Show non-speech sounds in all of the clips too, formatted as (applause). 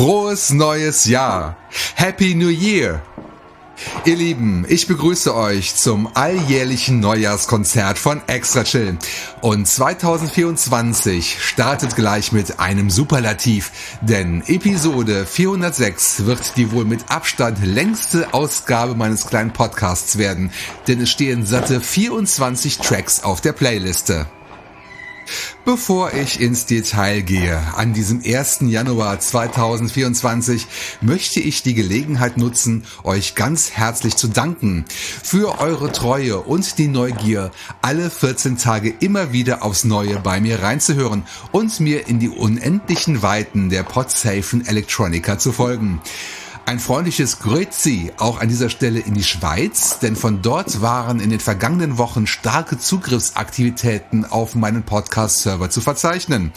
Frohes neues Jahr. Happy New Year. Ihr Lieben, ich begrüße euch zum alljährlichen Neujahrskonzert von Extra Chill. Und 2024 startet gleich mit einem Superlativ, denn Episode 406 wird die wohl mit Abstand längste Ausgabe meines kleinen Podcasts werden, denn es stehen satte 24 Tracks auf der Playliste. Bevor ich ins Detail gehe, an diesem 1. Januar 2024 möchte ich die Gelegenheit nutzen, euch ganz herzlich zu danken für eure Treue und die Neugier, alle 14 Tage immer wieder aufs Neue bei mir reinzuhören und mir in die unendlichen Weiten der Podsafen Electronica zu folgen. Ein freundliches Grüezi auch an dieser Stelle in die Schweiz, denn von dort waren in den vergangenen Wochen starke Zugriffsaktivitäten auf meinen Podcast-Server zu verzeichnen.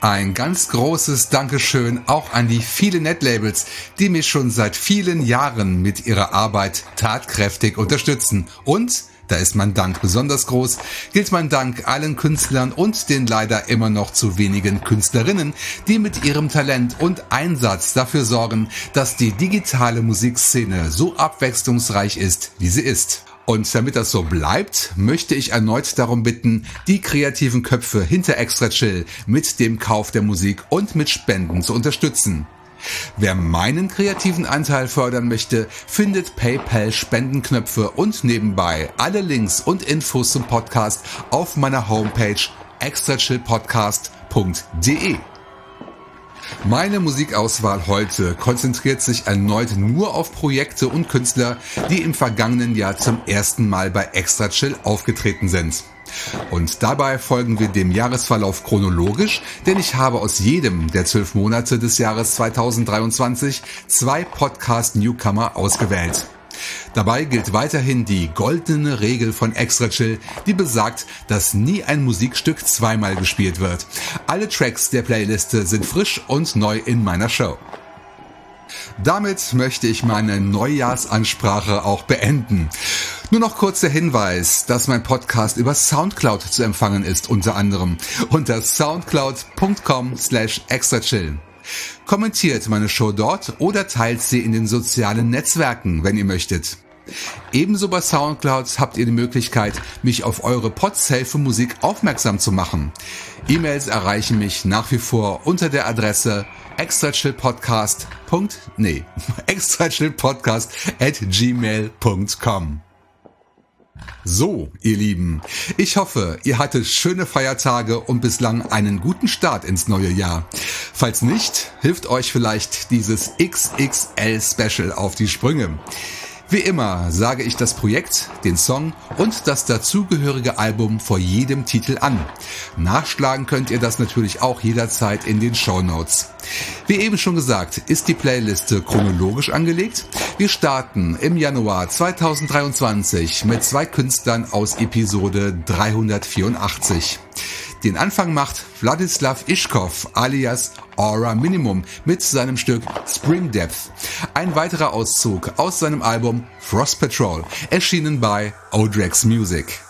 Ein ganz großes Dankeschön auch an die vielen Netlabels, die mich schon seit vielen Jahren mit ihrer Arbeit tatkräftig unterstützen und da ist mein Dank besonders groß, gilt mein Dank allen Künstlern und den leider immer noch zu wenigen Künstlerinnen, die mit ihrem Talent und Einsatz dafür sorgen, dass die digitale Musikszene so abwechslungsreich ist, wie sie ist. Und damit das so bleibt, möchte ich erneut darum bitten, die kreativen Köpfe hinter Extra Chill mit dem Kauf der Musik und mit Spenden zu unterstützen. Wer meinen kreativen Anteil fördern möchte, findet PayPal Spendenknöpfe und nebenbei alle Links und Infos zum Podcast auf meiner Homepage extrachillpodcast.de. Meine Musikauswahl heute konzentriert sich erneut nur auf Projekte und Künstler, die im vergangenen Jahr zum ersten Mal bei Extra Chill aufgetreten sind. Und dabei folgen wir dem Jahresverlauf chronologisch, denn ich habe aus jedem der zwölf Monate des Jahres 2023 zwei Podcast-Newcomer ausgewählt. Dabei gilt weiterhin die goldene Regel von Extra Chill, die besagt, dass nie ein Musikstück zweimal gespielt wird. Alle Tracks der Playliste sind frisch und neu in meiner Show. Damit möchte ich meine Neujahrsansprache auch beenden. Nur noch kurzer Hinweis, dass mein Podcast über Soundcloud zu empfangen ist, unter anderem unter soundcloud.com slash extrachill. Kommentiert meine Show dort oder teilt sie in den sozialen Netzwerken, wenn ihr möchtet. Ebenso bei Soundcloud habt ihr die Möglichkeit, mich auf eure Podsafe Musik aufmerksam zu machen. E-Mails erreichen mich nach wie vor unter der Adresse extrachillpodcast. Nee, (laughs) extrachillpodcast at gmail.com. So, ihr Lieben, ich hoffe, ihr hattet schöne Feiertage und bislang einen guten Start ins neue Jahr. Falls nicht, hilft euch vielleicht dieses XXL Special auf die Sprünge. Wie immer sage ich das Projekt, den Song und das dazugehörige Album vor jedem Titel an. Nachschlagen könnt ihr das natürlich auch jederzeit in den Show Notes. Wie eben schon gesagt, ist die Playliste chronologisch angelegt. Wir starten im Januar 2023 mit zwei Künstlern aus Episode 384. Den Anfang macht Wladislav Ischkov alias Aura Minimum mit seinem Stück Spring Depth. Ein weiterer Auszug aus seinem Album Frost Patrol, erschienen bei Odrex Music.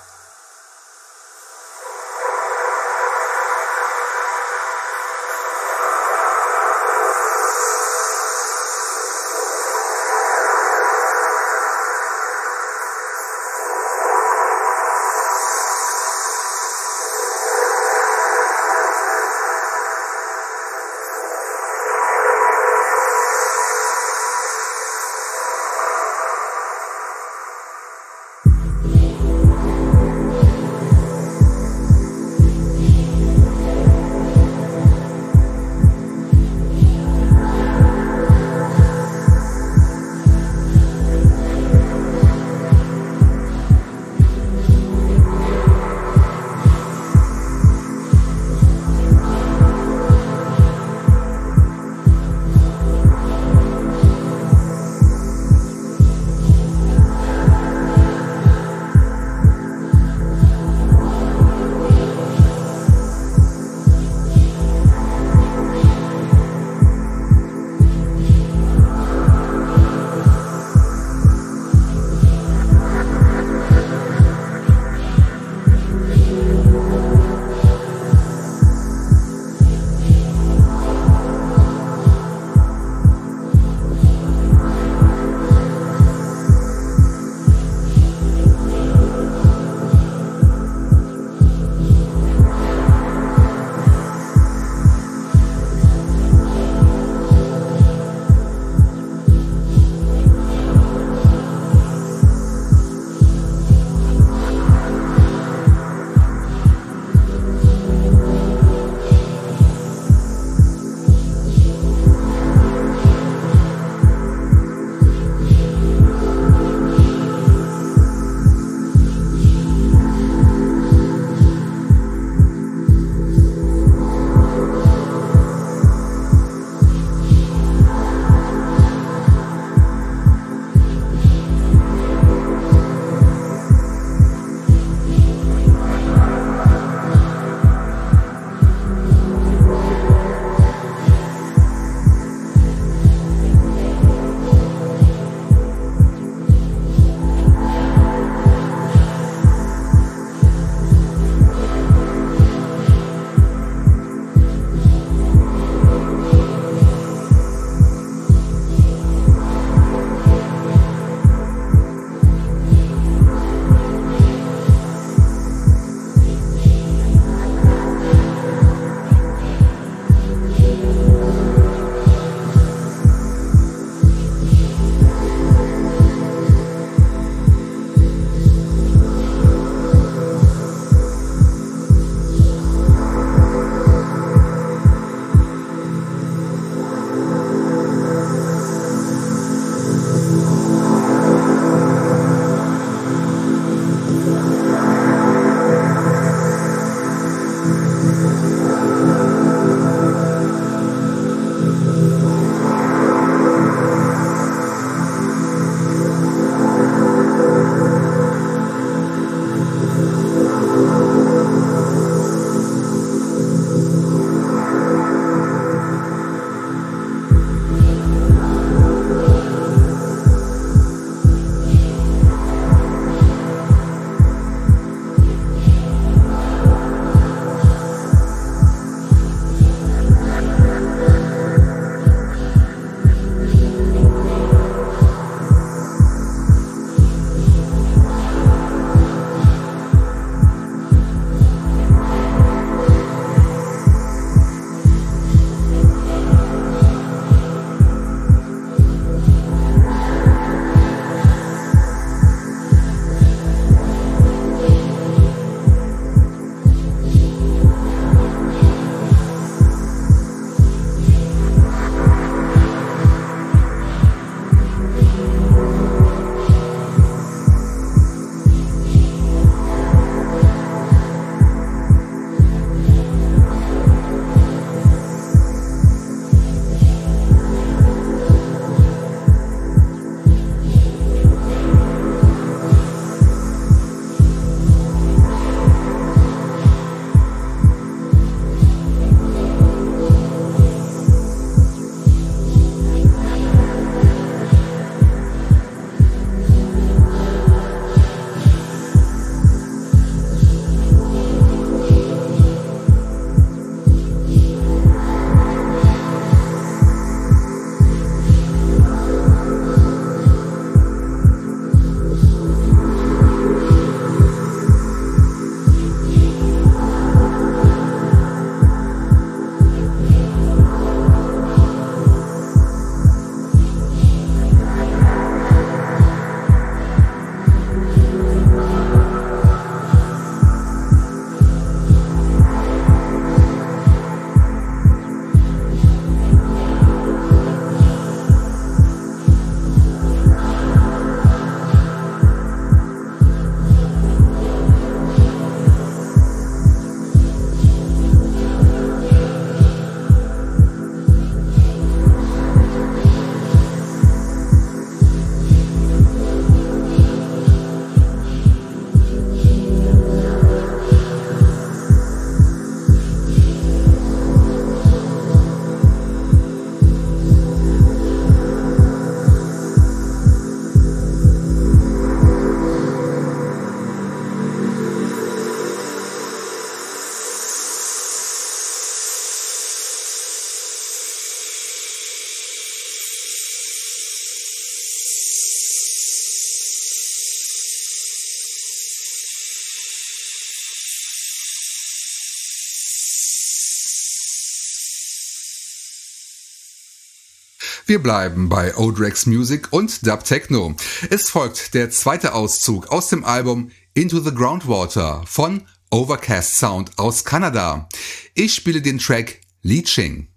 Wir bleiben bei Odrex Music und Dub Techno. Es folgt der zweite Auszug aus dem Album Into the Groundwater von Overcast Sound aus Kanada. Ich spiele den Track Leeching.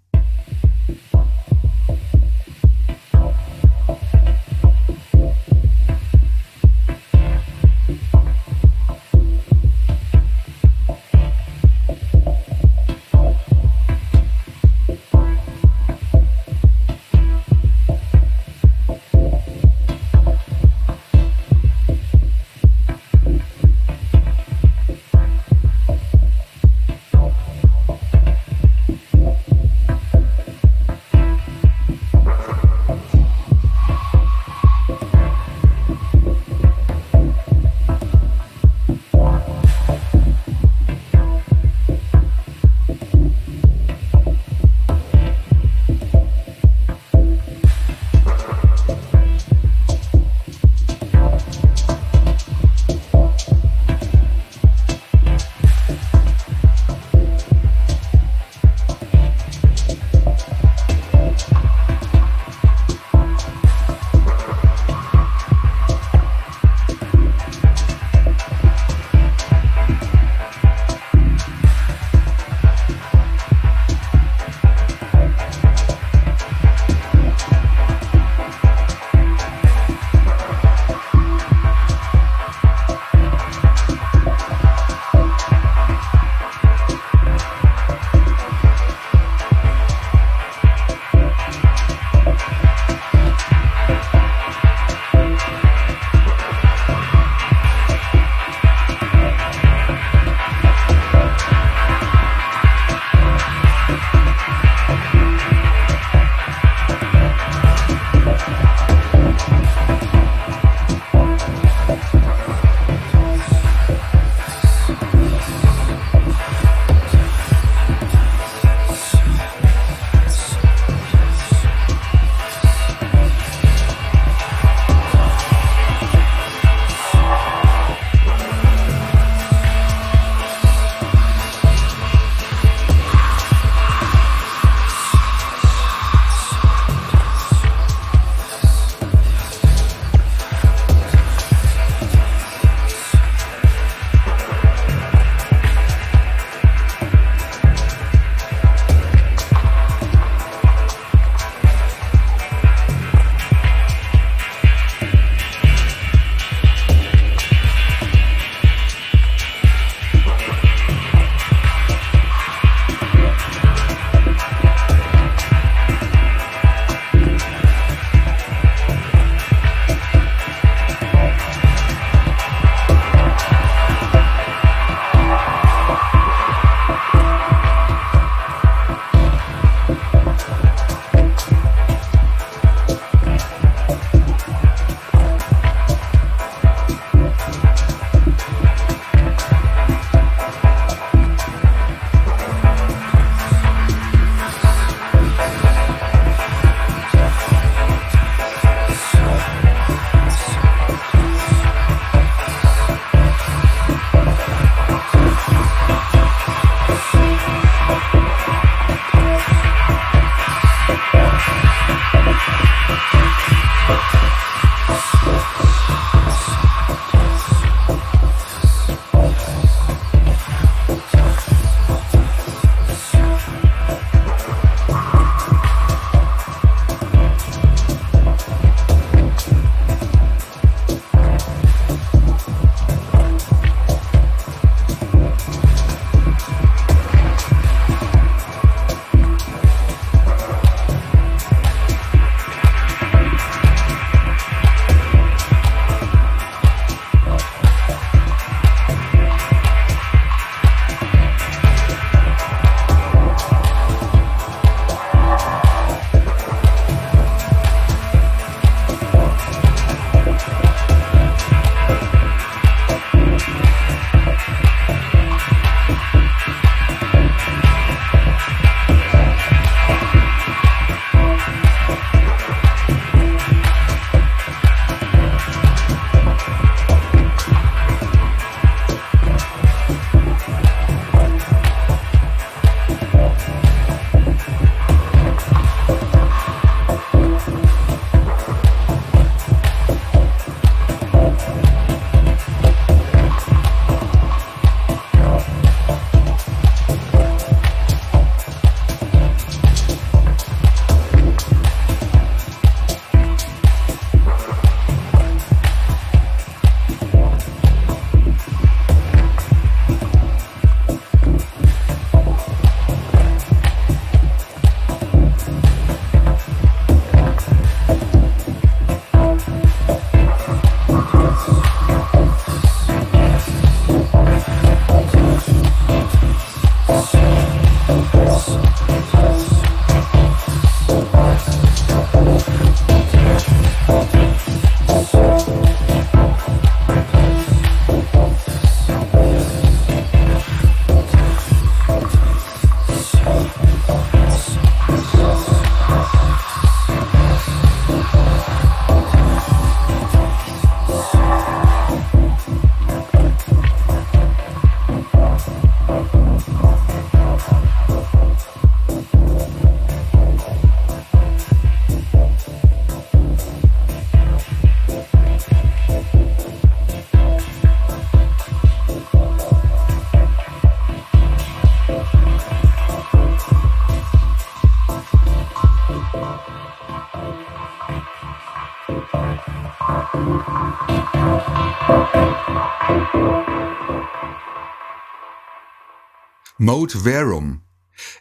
Mode Verum,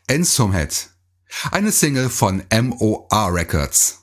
Ensomhead, eine Single von MOR Records.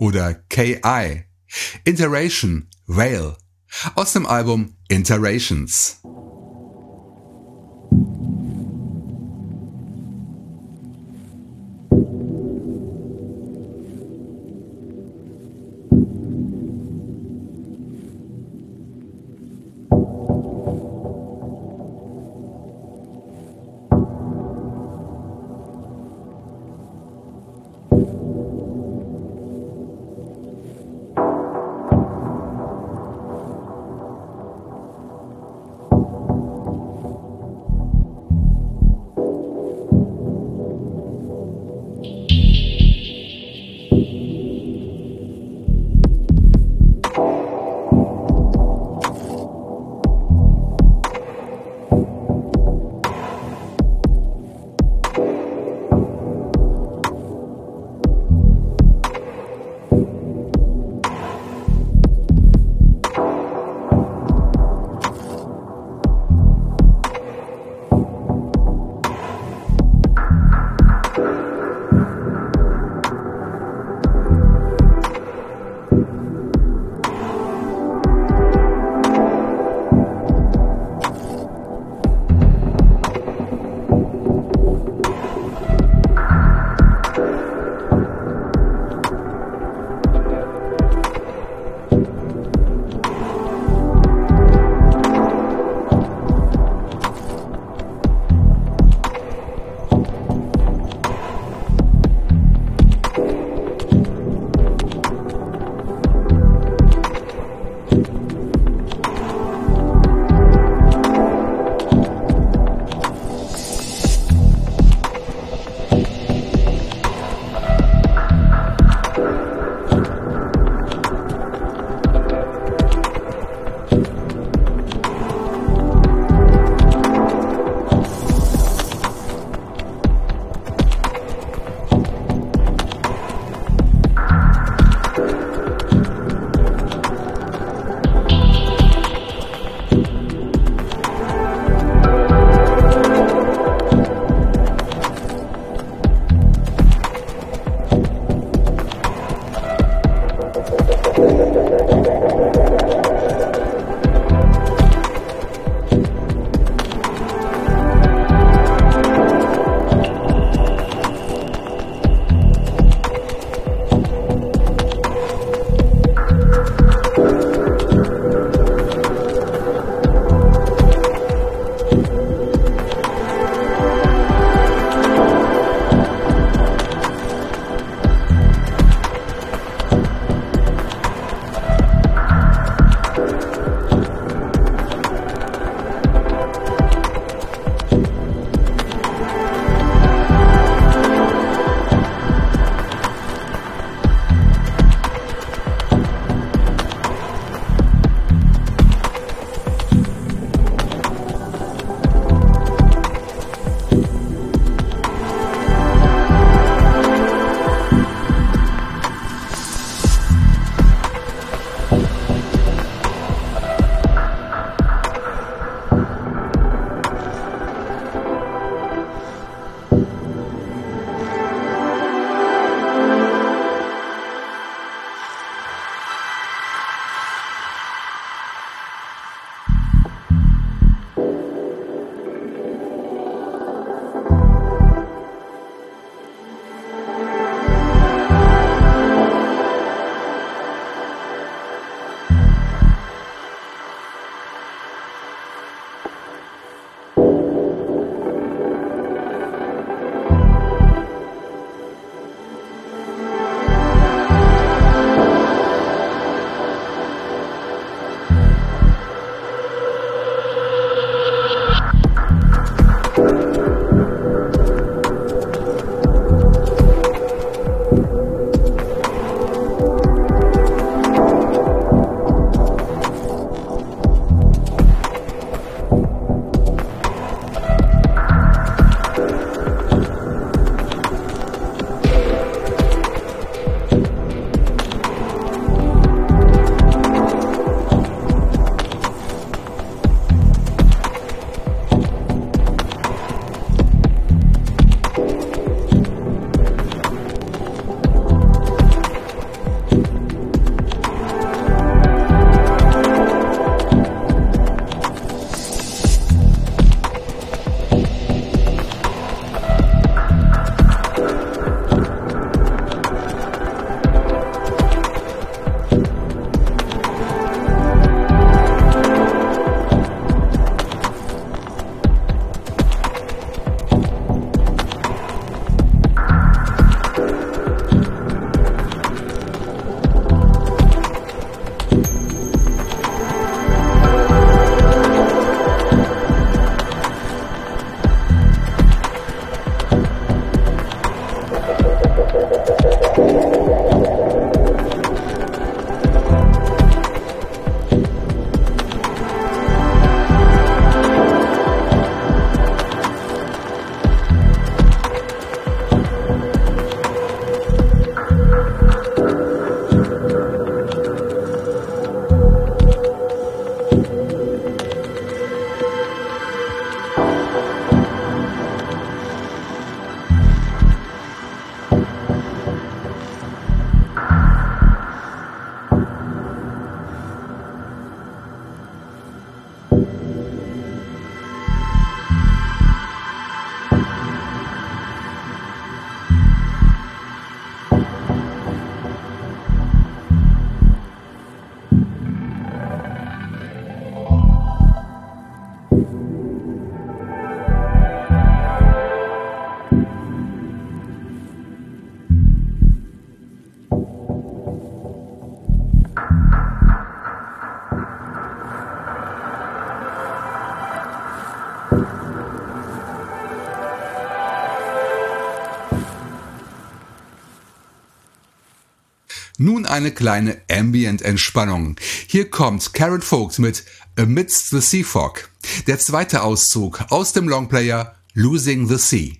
Oder KI. Interation, Whale. Aus dem Album Interations. Nun eine kleine Ambient-Entspannung. Hier kommt Karen Vogt mit Amidst the Sea Fog. Der zweite Auszug aus dem Longplayer Losing the Sea.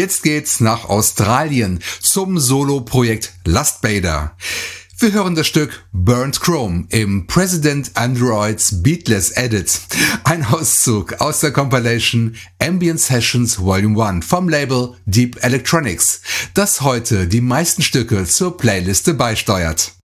Jetzt geht's nach Australien zum Solo-Projekt Lustbader. Wir hören das Stück Burnt Chrome im President Androids Beatless Edit. Ein Auszug aus der Compilation Ambient Sessions Volume 1 vom Label Deep Electronics, das heute die meisten Stücke zur Playliste beisteuert.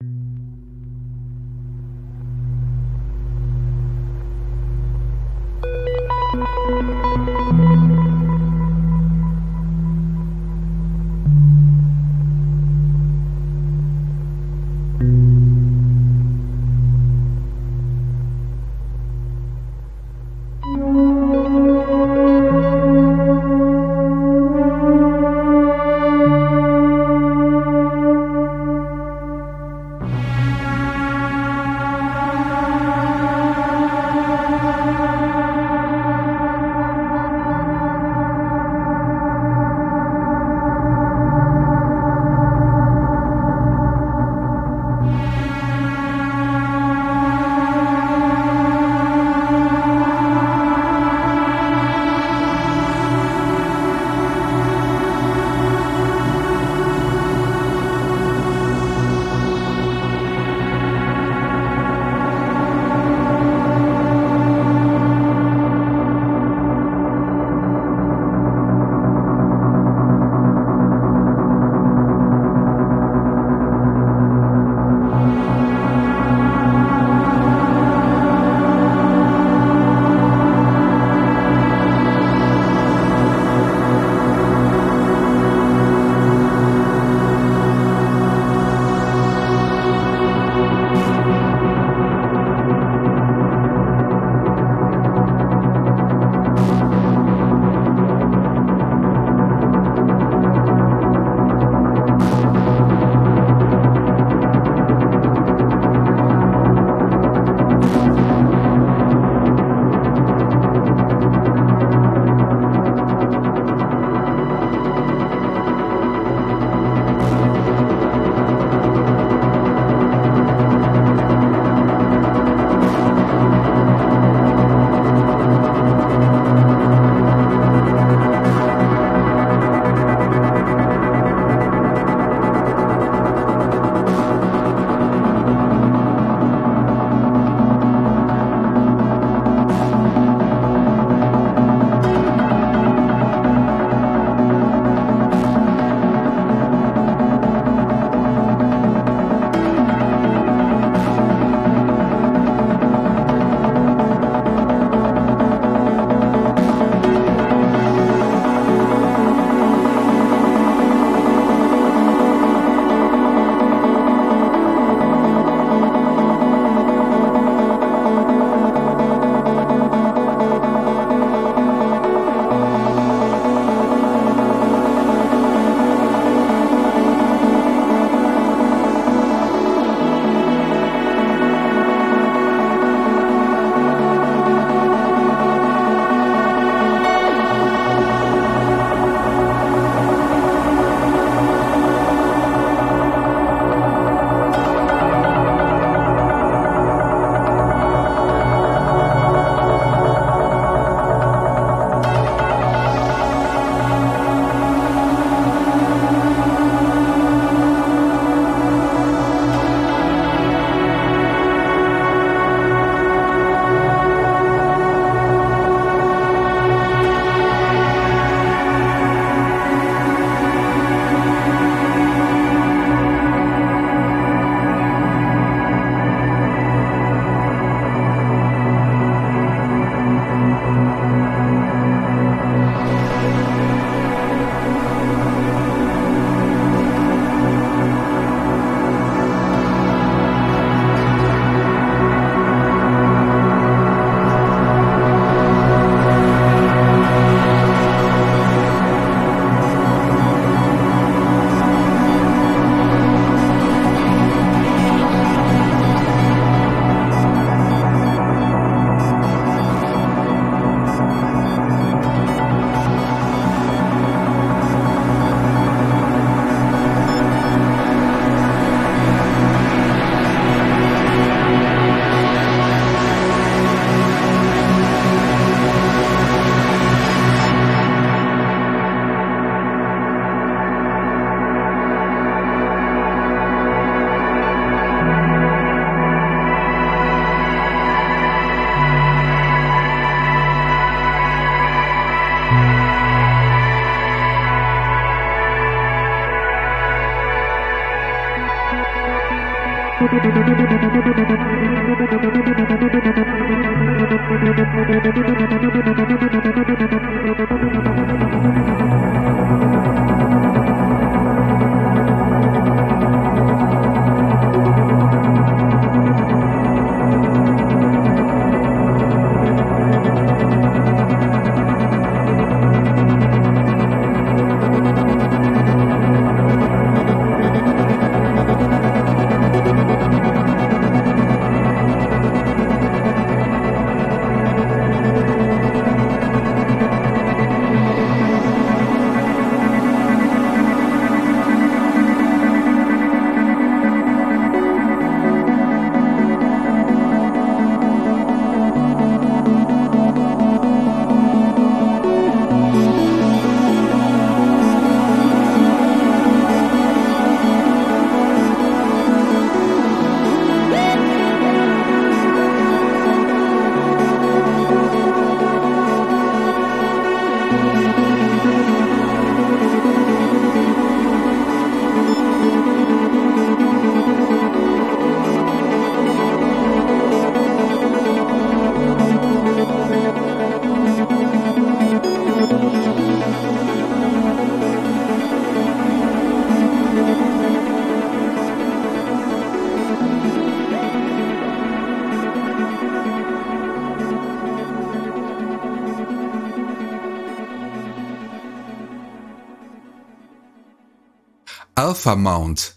Alpha Mount,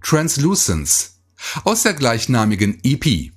Translucence aus der gleichnamigen EP.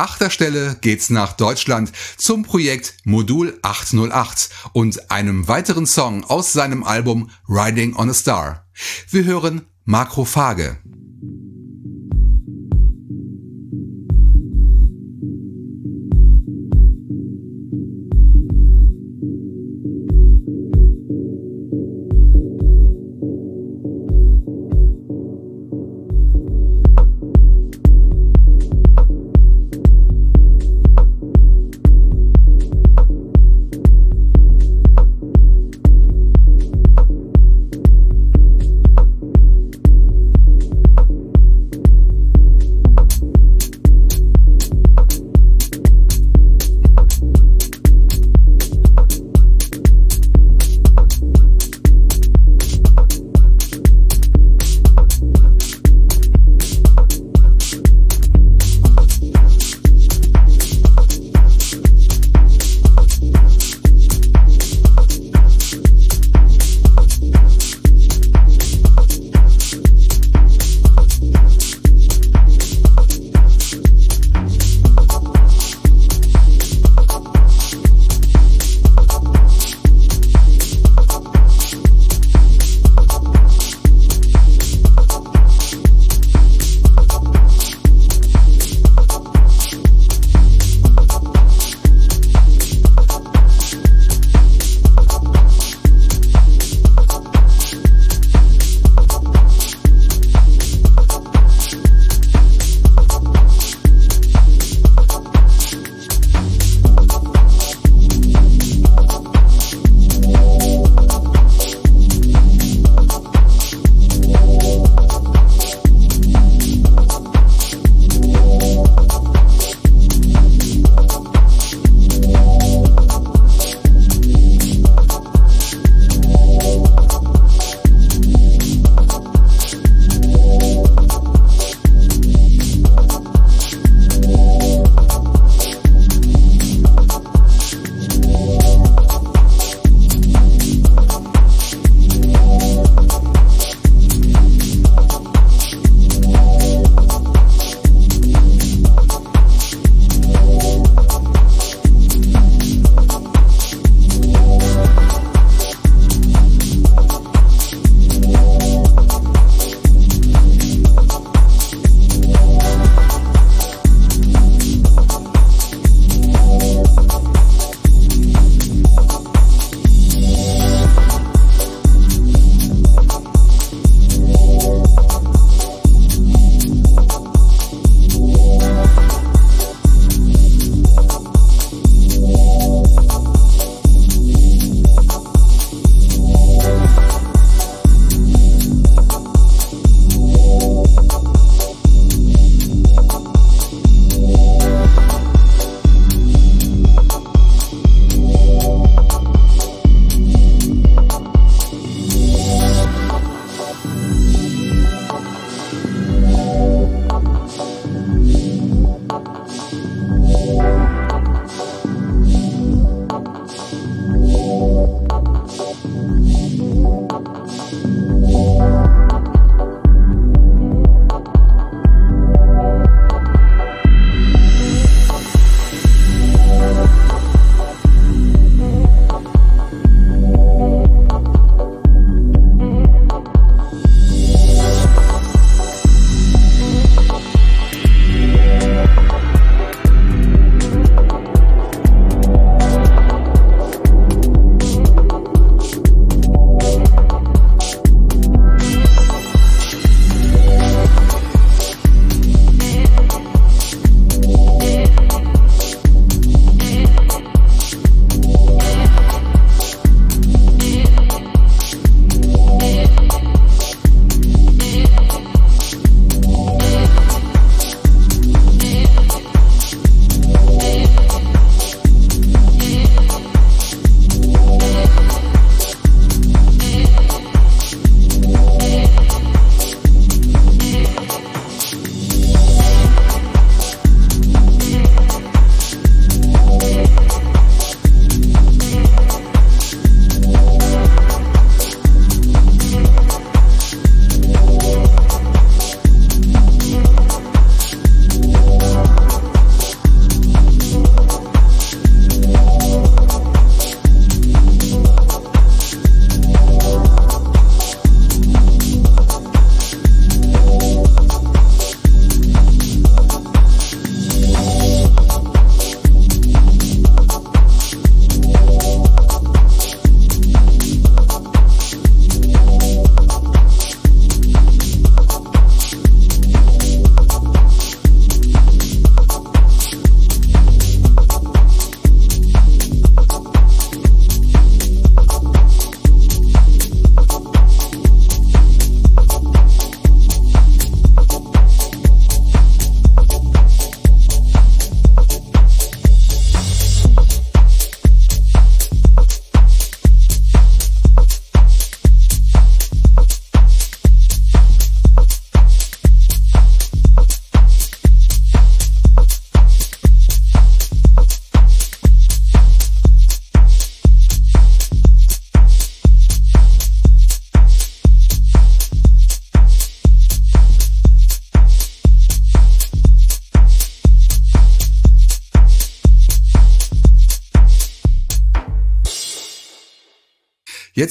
Achter Stelle geht's nach Deutschland zum Projekt Modul 808 und einem weiteren Song aus seinem Album Riding on a Star. Wir hören Makrophage.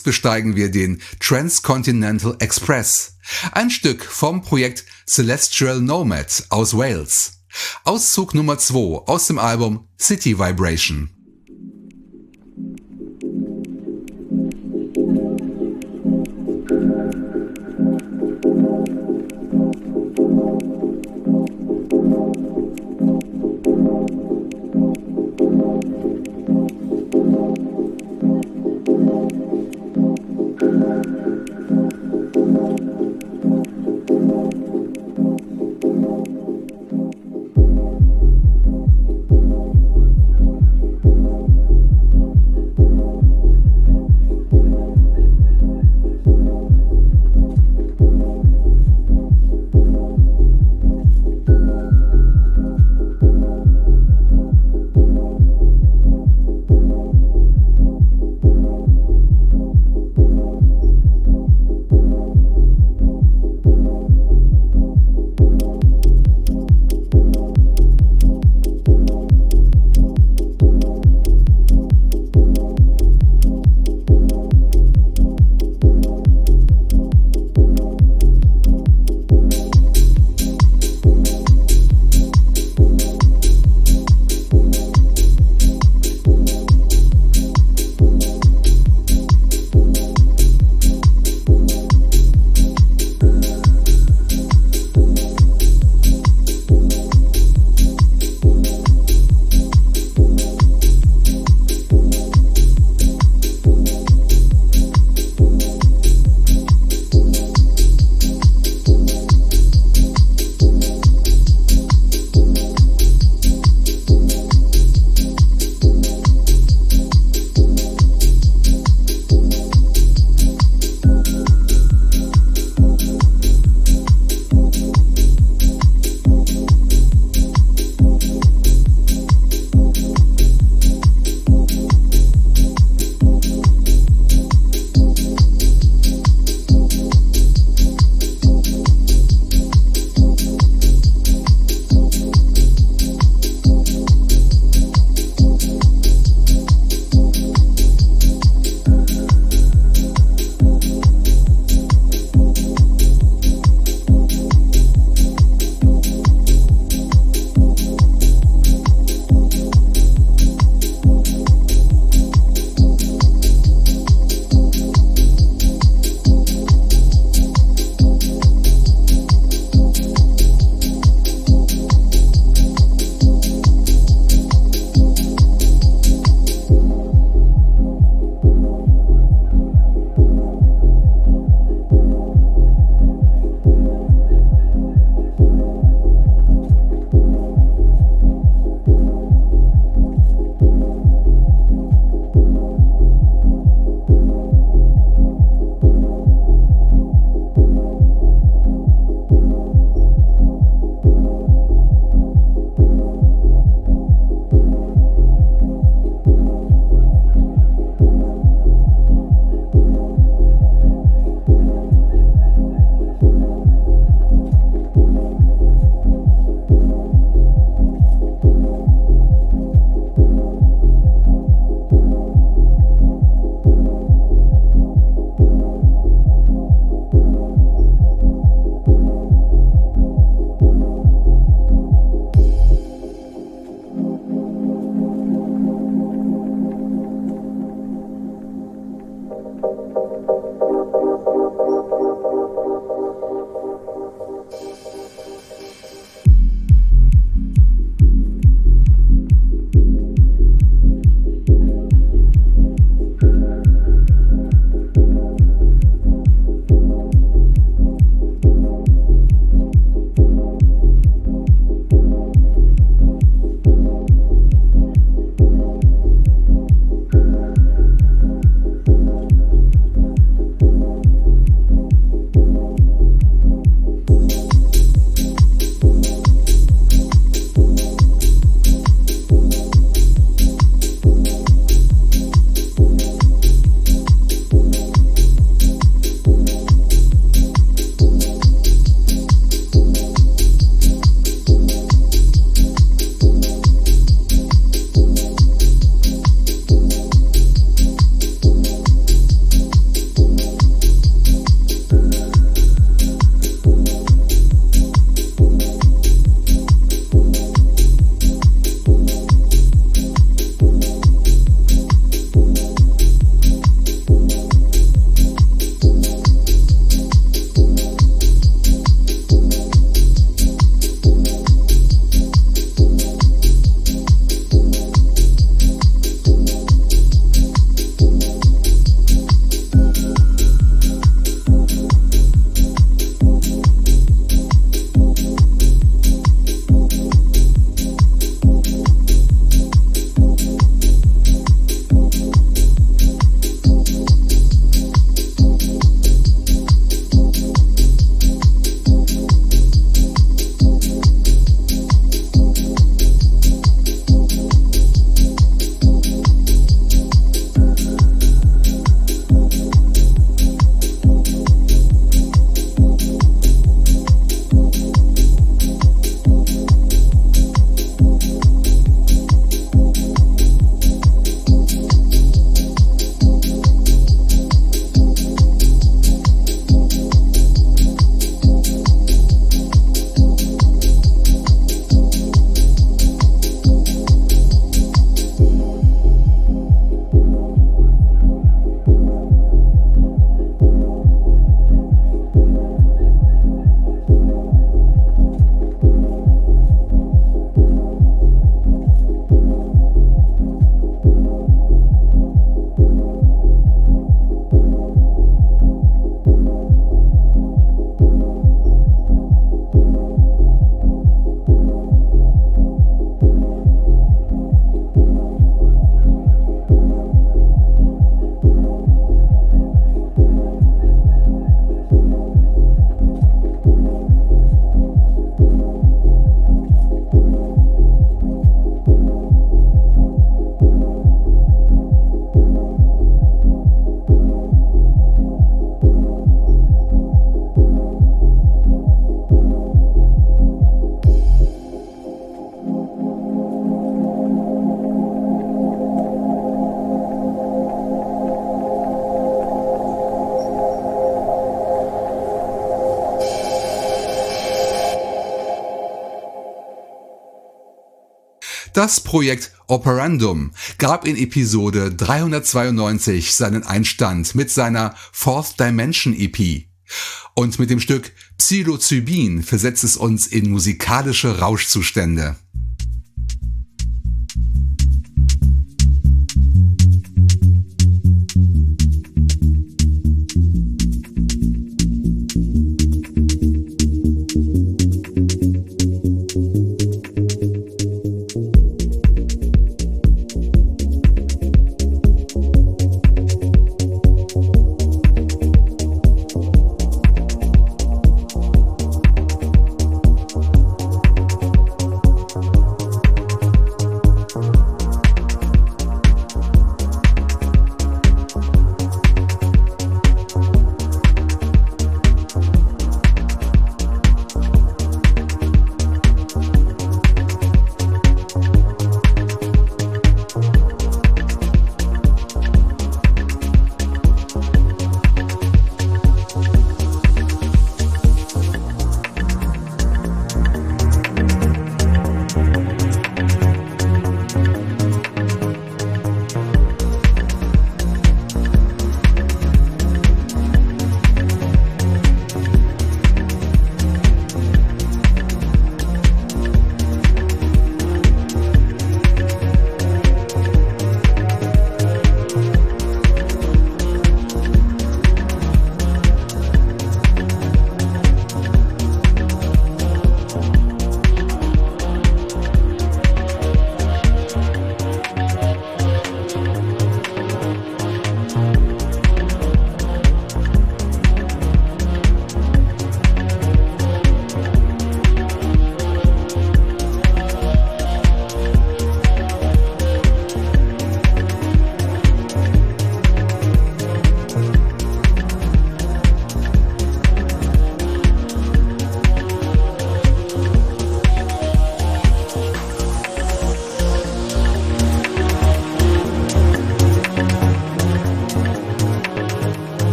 Jetzt besteigen wir den Transcontinental Express, ein Stück vom Projekt Celestial Nomad aus Wales. Auszug Nummer 2 aus dem Album City Vibration. Das Projekt Operandum gab in Episode 392 seinen Einstand mit seiner Fourth Dimension EP. Und mit dem Stück Psilocybin versetzt es uns in musikalische Rauschzustände.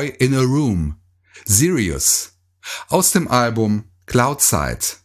Boy in a Room, Sirius aus dem Album Cloudside.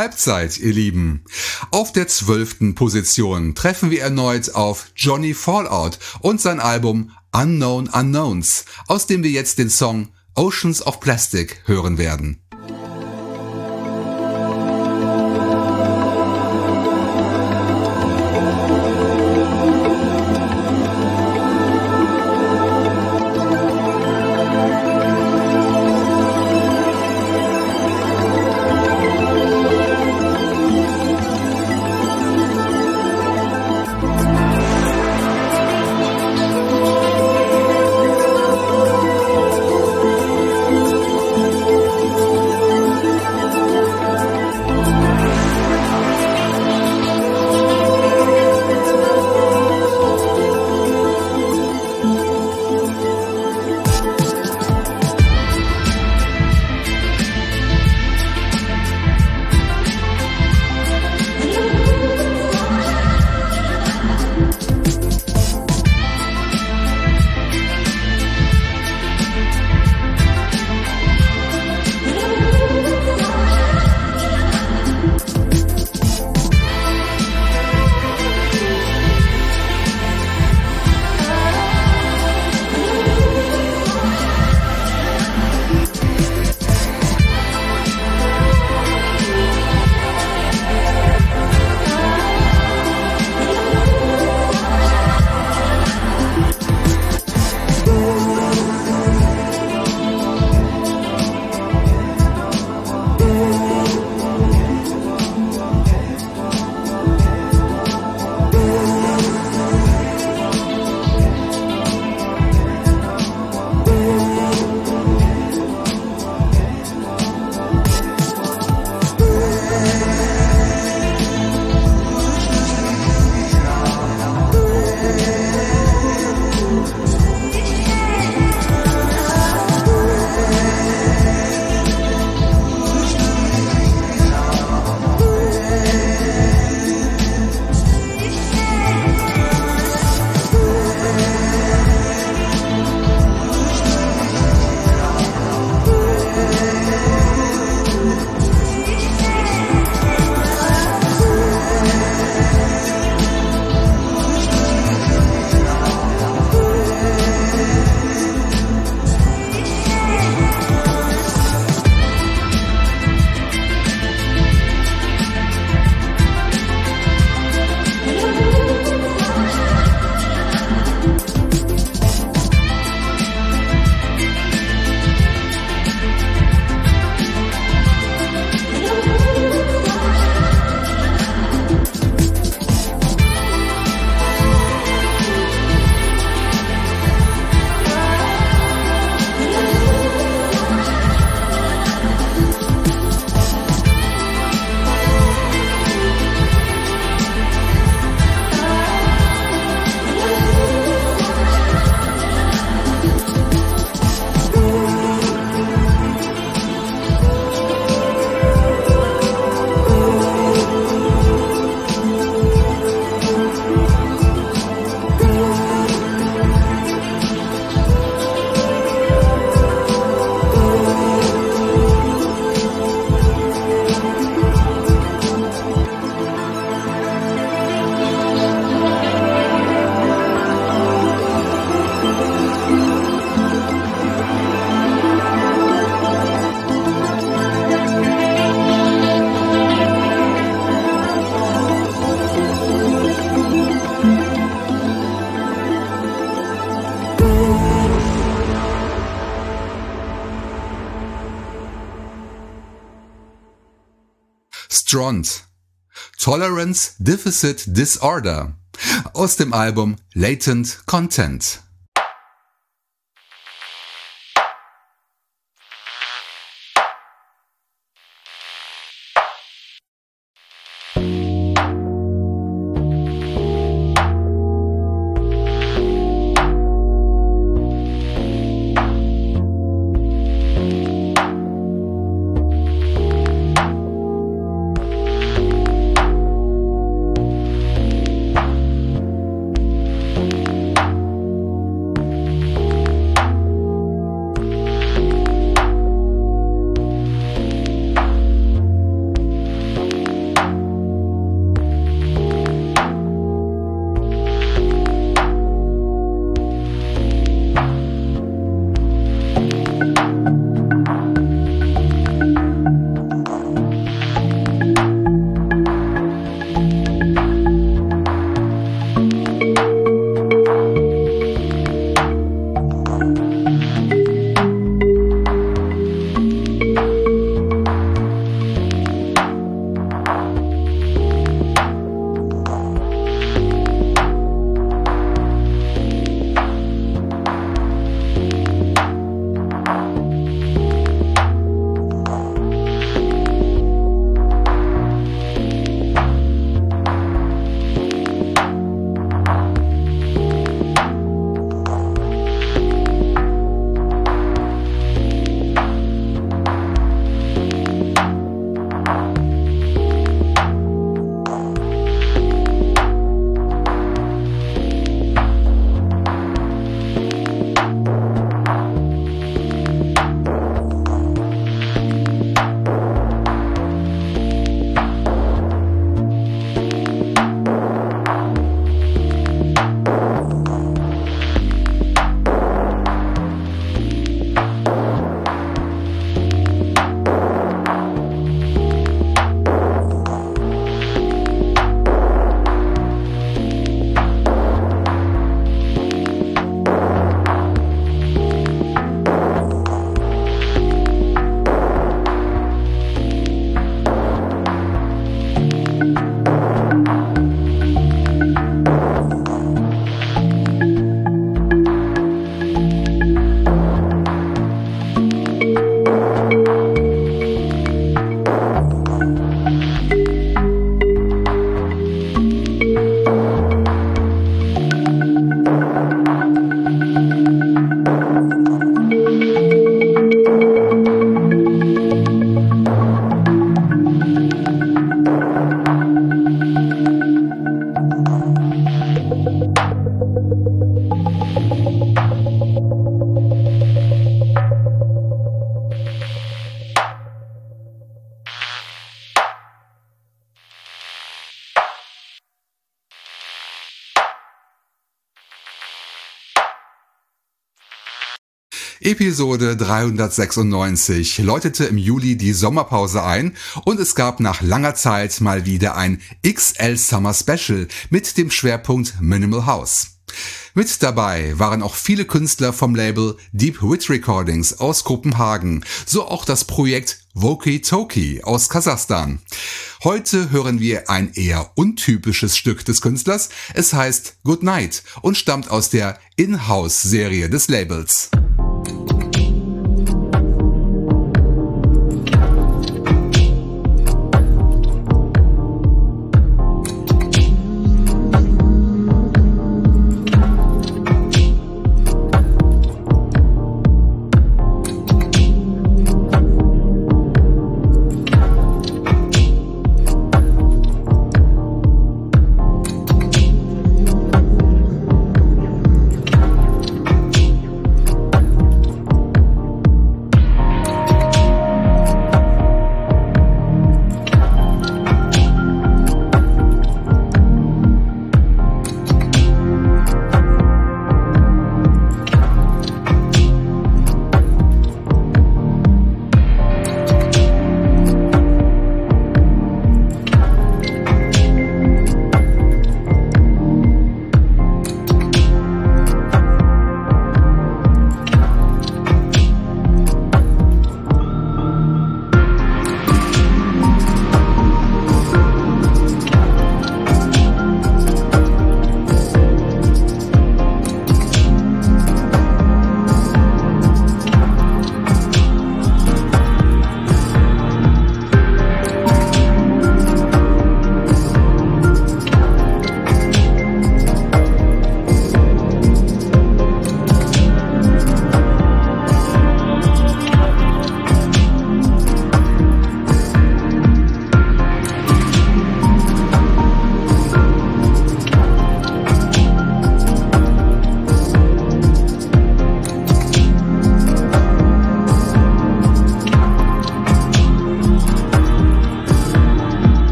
Halbzeit, ihr Lieben. Auf der zwölften Position treffen wir erneut auf Johnny Fallout und sein Album Unknown Unknowns, aus dem wir jetzt den Song Oceans of Plastic hören werden. Tolerance Deficit Disorder aus dem Album Latent Content. Episode 396 läutete im Juli die Sommerpause ein und es gab nach langer Zeit mal wieder ein XL Summer Special mit dem Schwerpunkt Minimal House. Mit dabei waren auch viele Künstler vom Label Deep Wit Recordings aus Kopenhagen, so auch das Projekt Voki Toki aus Kasachstan. Heute hören wir ein eher untypisches Stück des Künstlers. Es heißt Good Night und stammt aus der In-House-Serie des Labels.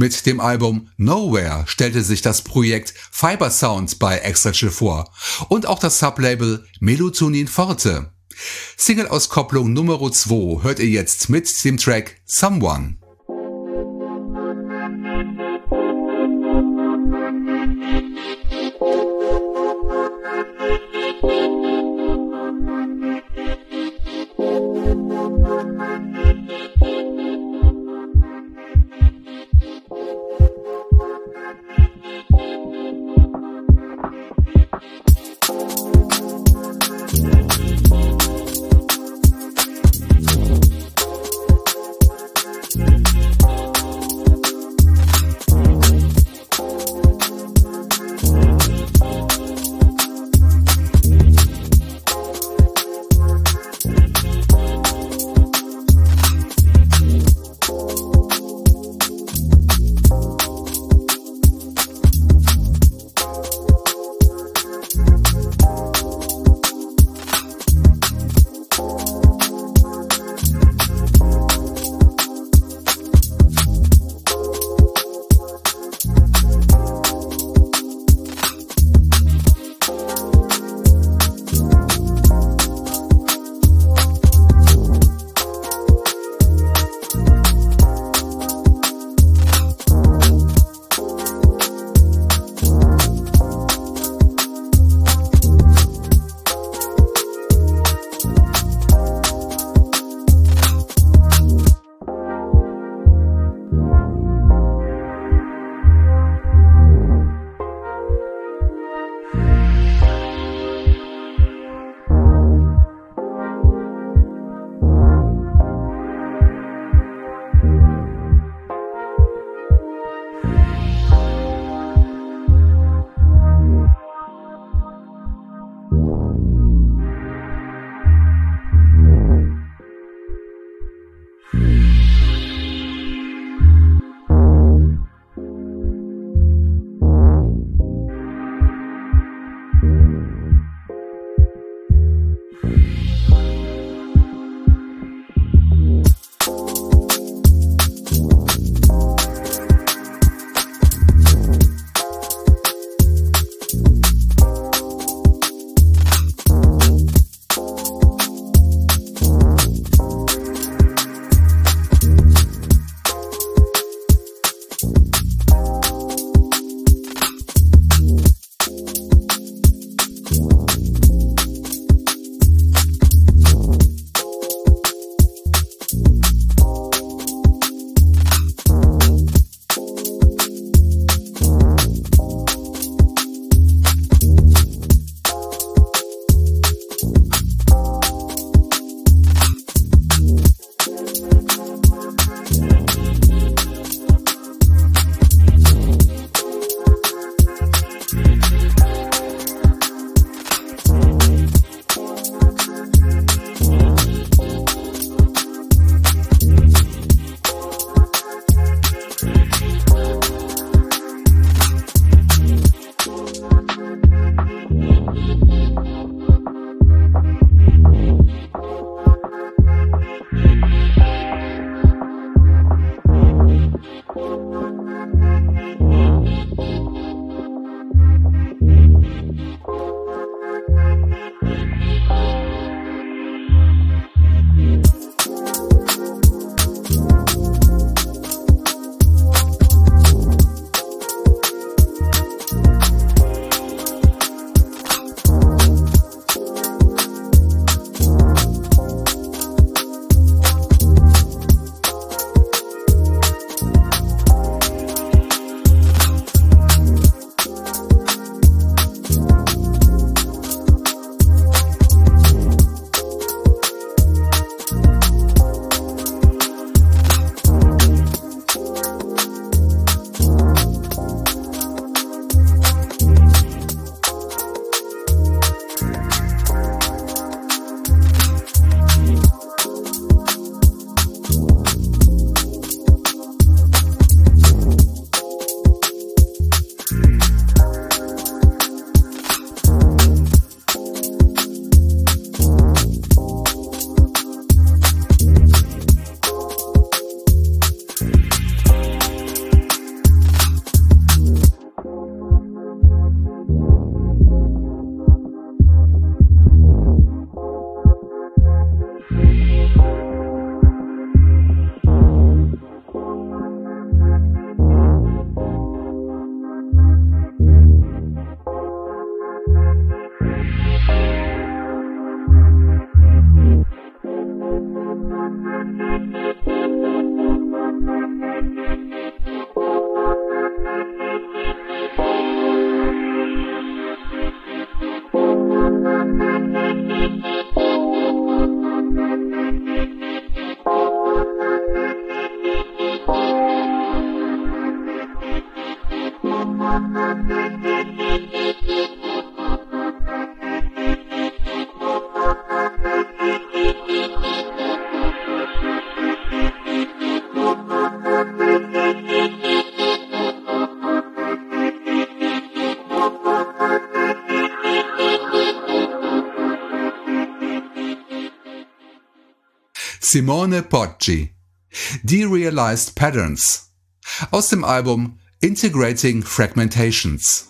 Mit dem Album Nowhere stellte sich das Projekt Fiber Sound bei Extra Chill vor und auch das Sublabel Melatonin Forte. Single-Auskopplung Nummer 2 hört ihr jetzt mit dem Track Someone. Simone Poggi. Derealized Patterns aus dem Album Integrating Fragmentations.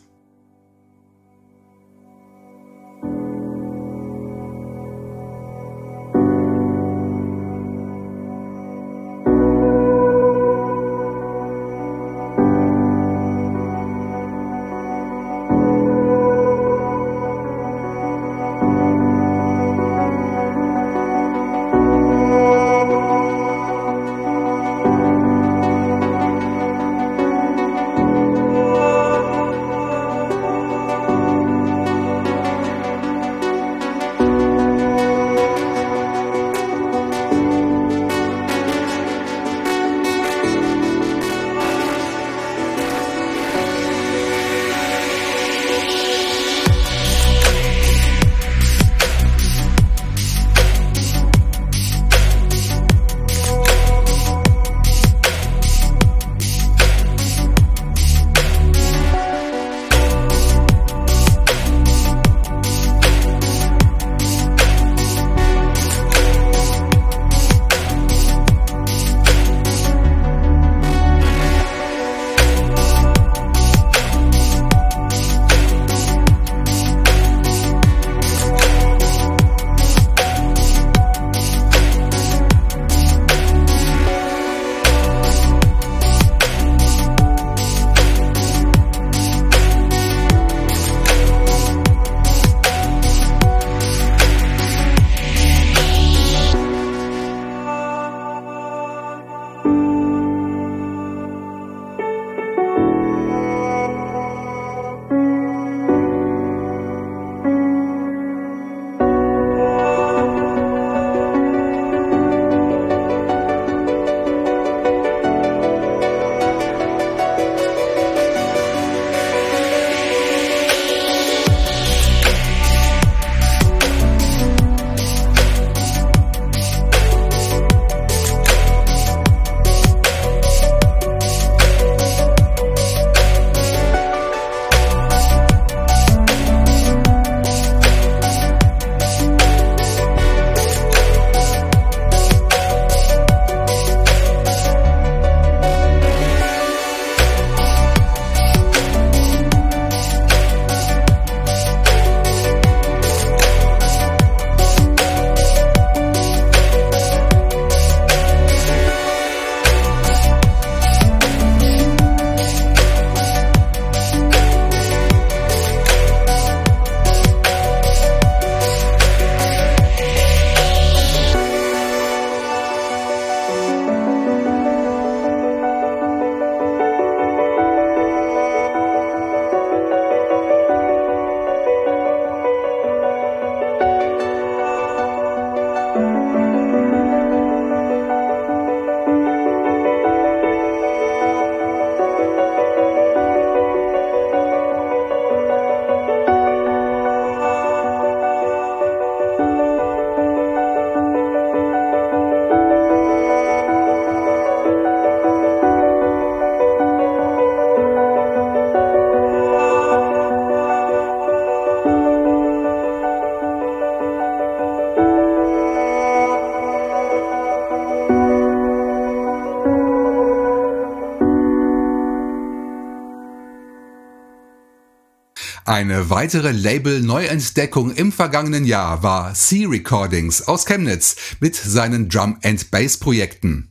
Eine weitere Label-Neuentdeckung im vergangenen Jahr war C Recordings aus Chemnitz mit seinen Drum and Bass Projekten.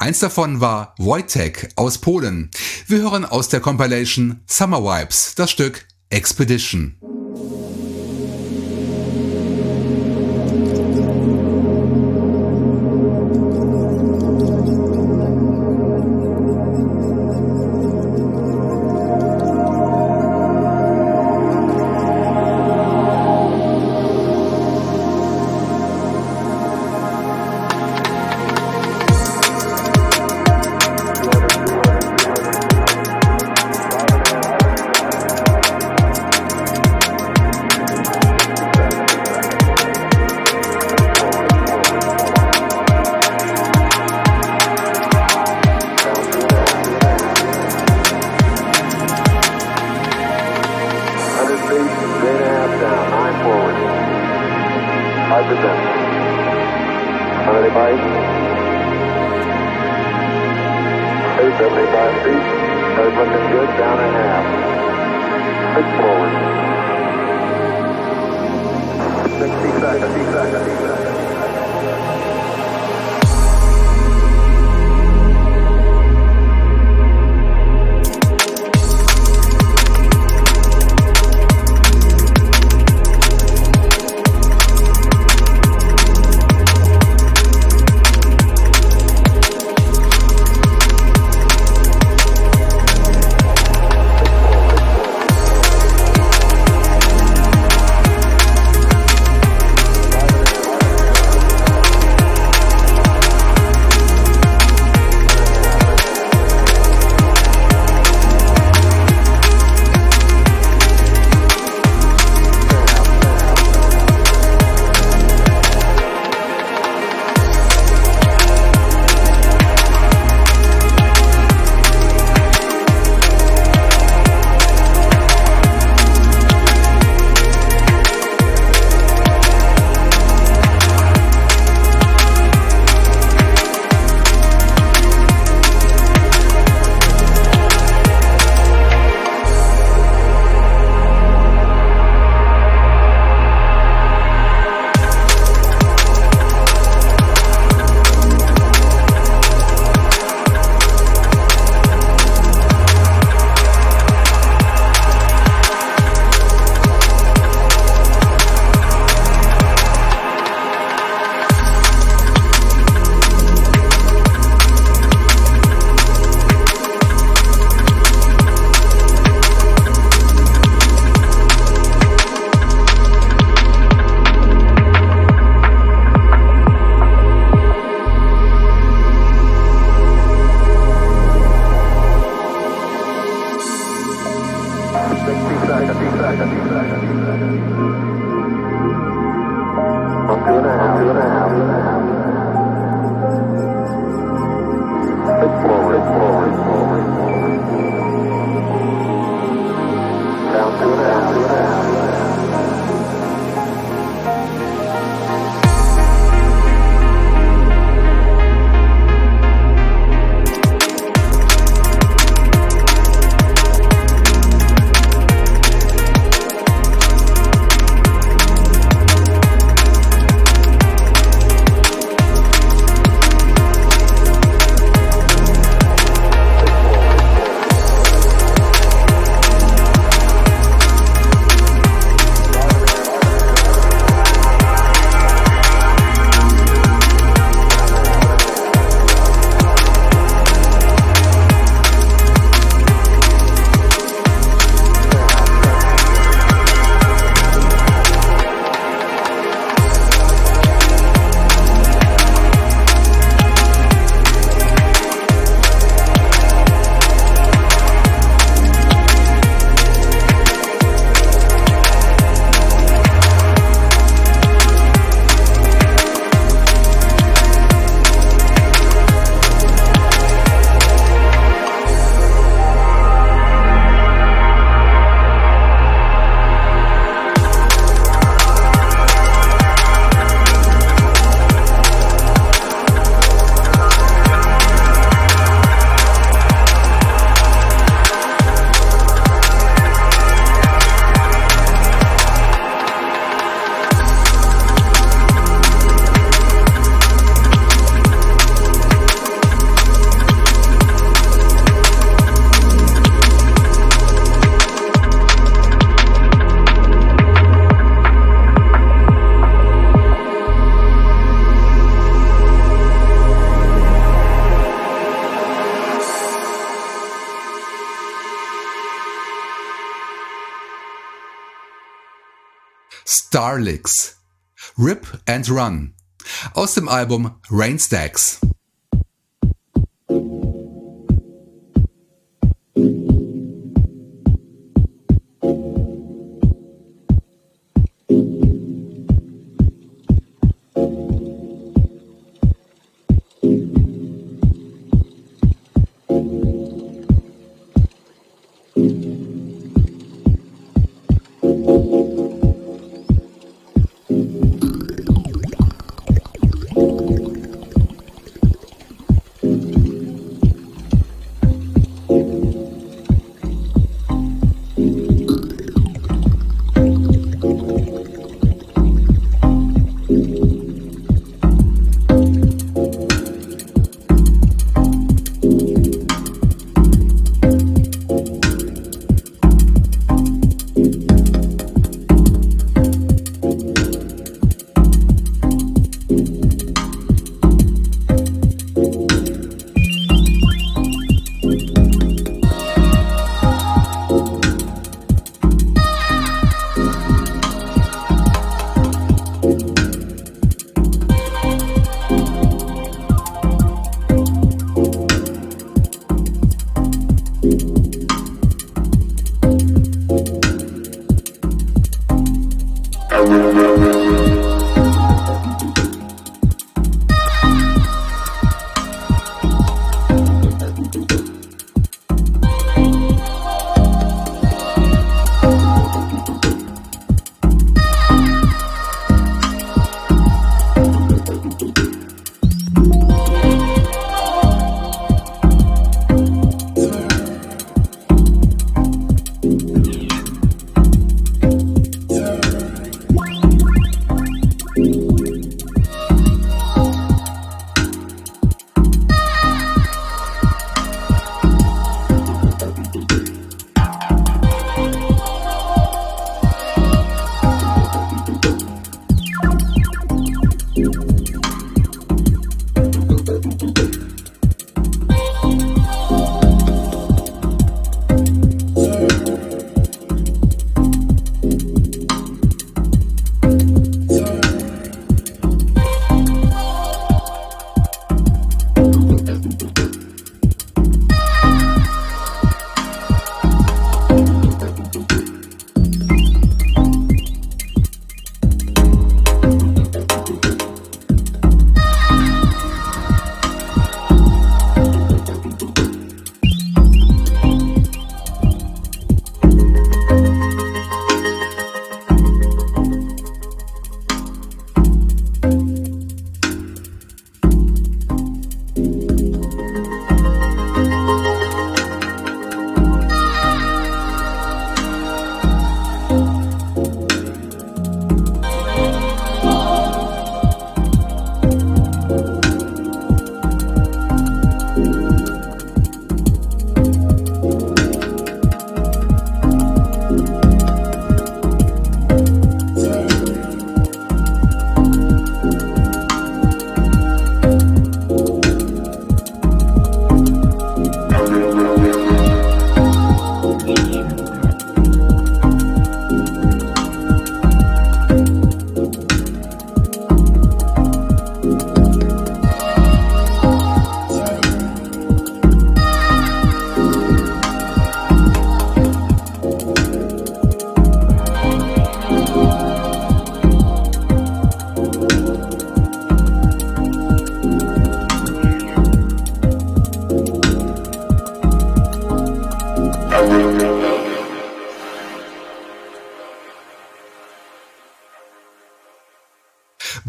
Eins davon war Wojtek aus Polen. Wir hören aus der Compilation Summer Vibes das Stück Expedition. Starlix. Rip and Run. Aus dem Album Rainstacks.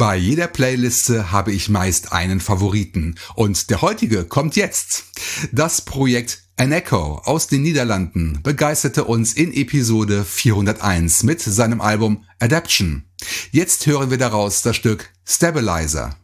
Bei jeder Playliste habe ich meist einen Favoriten und der heutige kommt jetzt. Das Projekt An Echo aus den Niederlanden begeisterte uns in Episode 401 mit seinem Album Adaption. Jetzt hören wir daraus das Stück Stabilizer.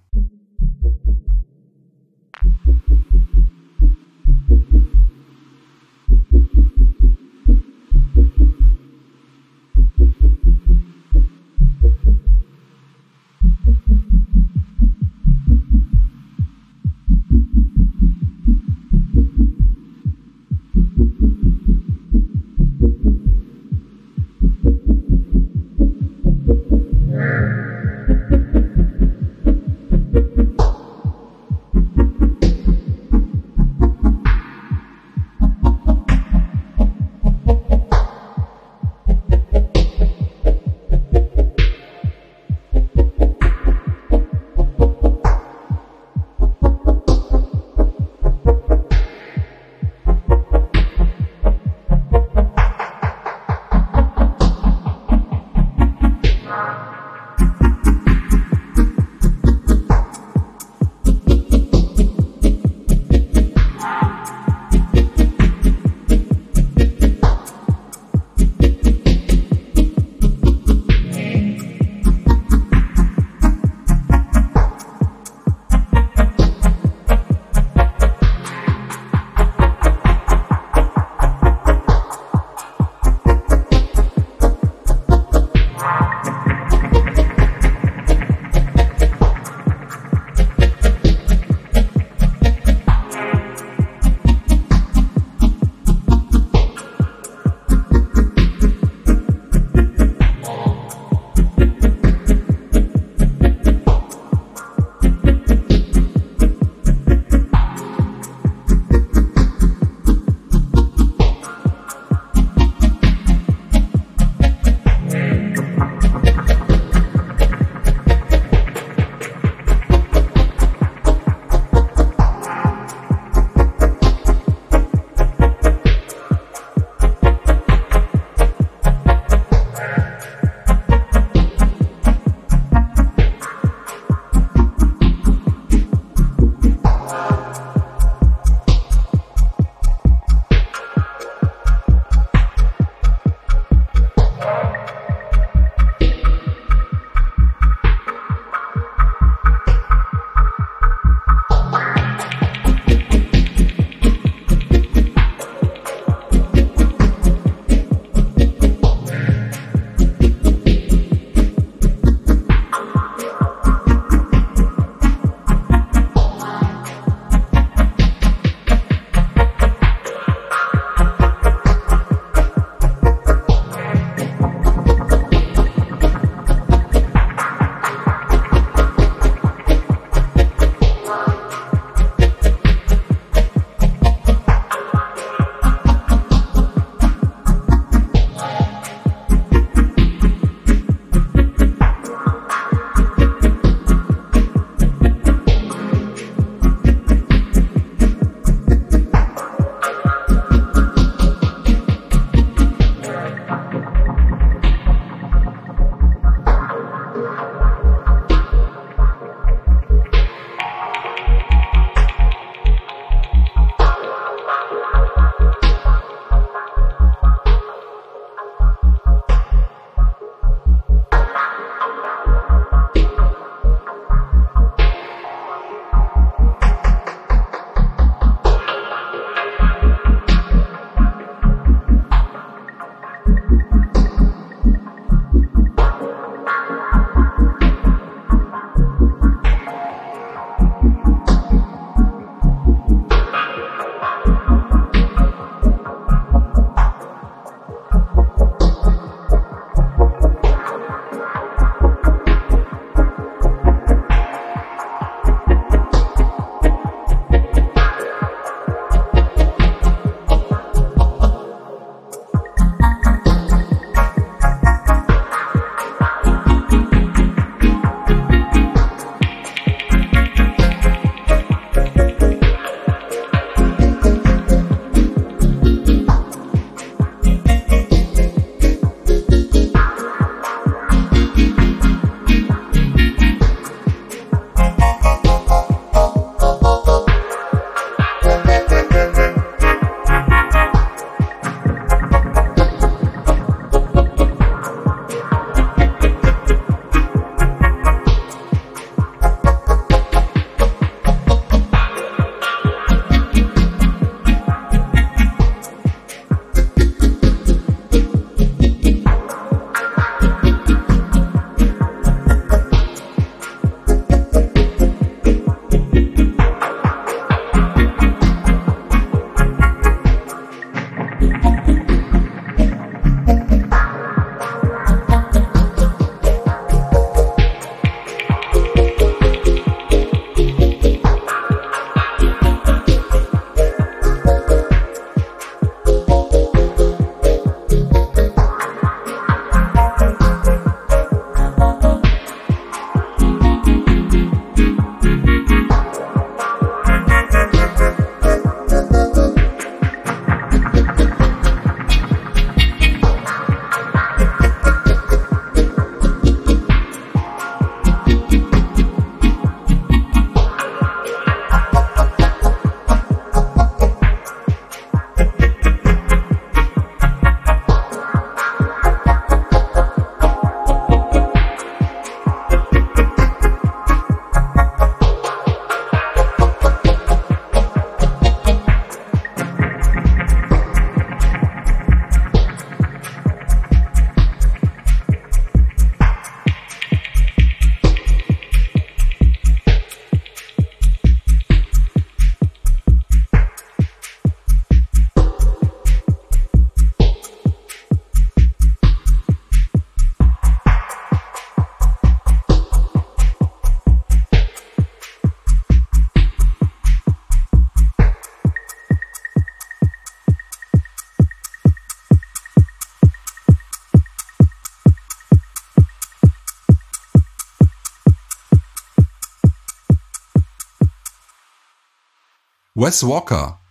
Wes Walker,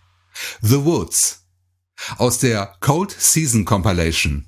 The Woods aus der Cold Season Compilation.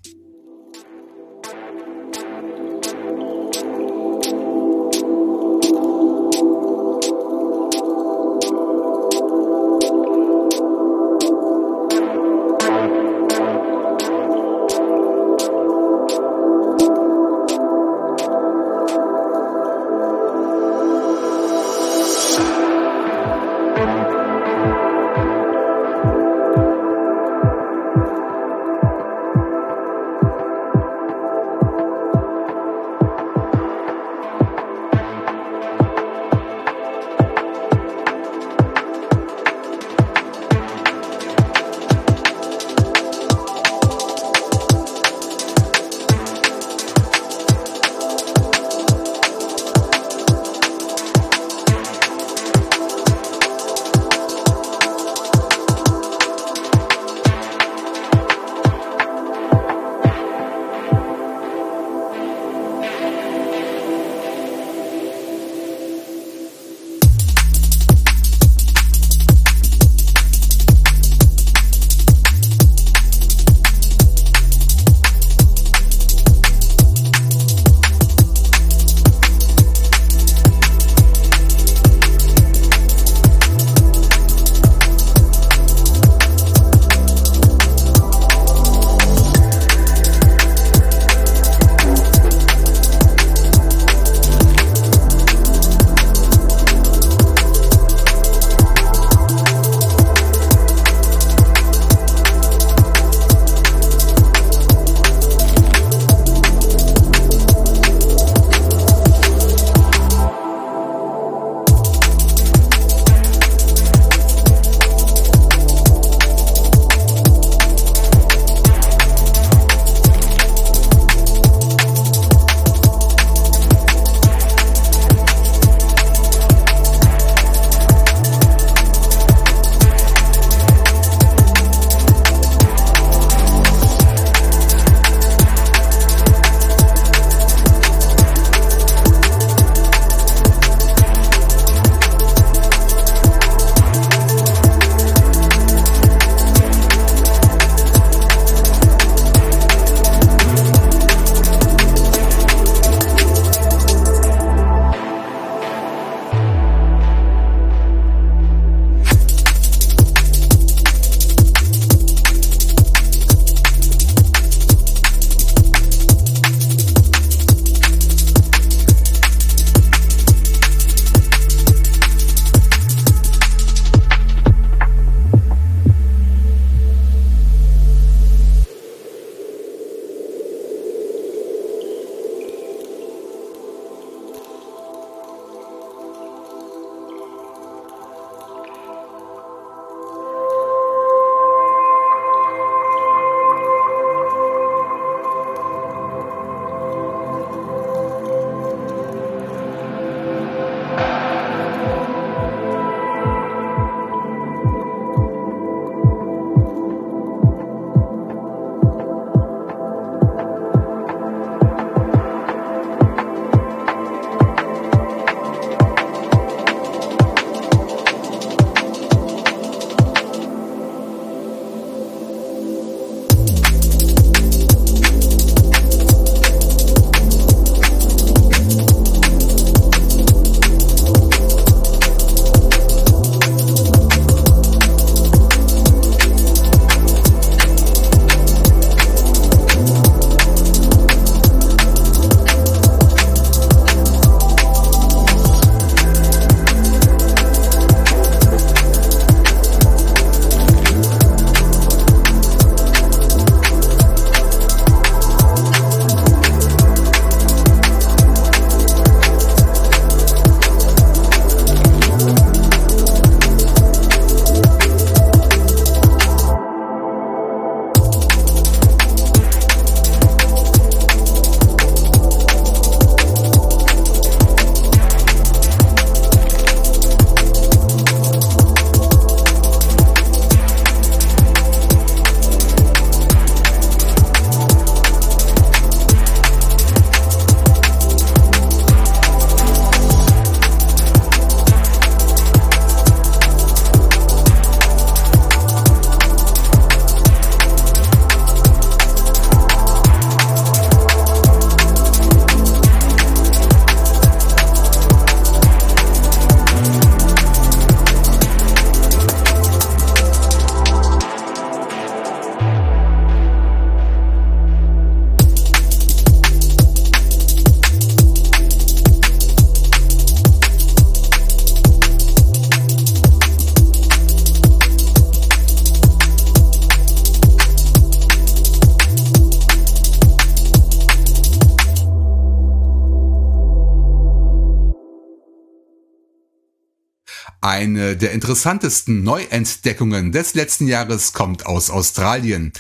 Eine der interessantesten Neuentdeckungen des letzten Jahres kommt aus Australien.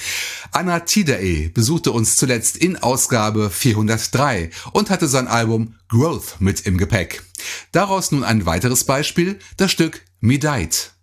Anna Tidae besuchte uns zuletzt in Ausgabe 403 und hatte sein Album Growth mit im Gepäck. Daraus nun ein weiteres Beispiel, das Stück. Code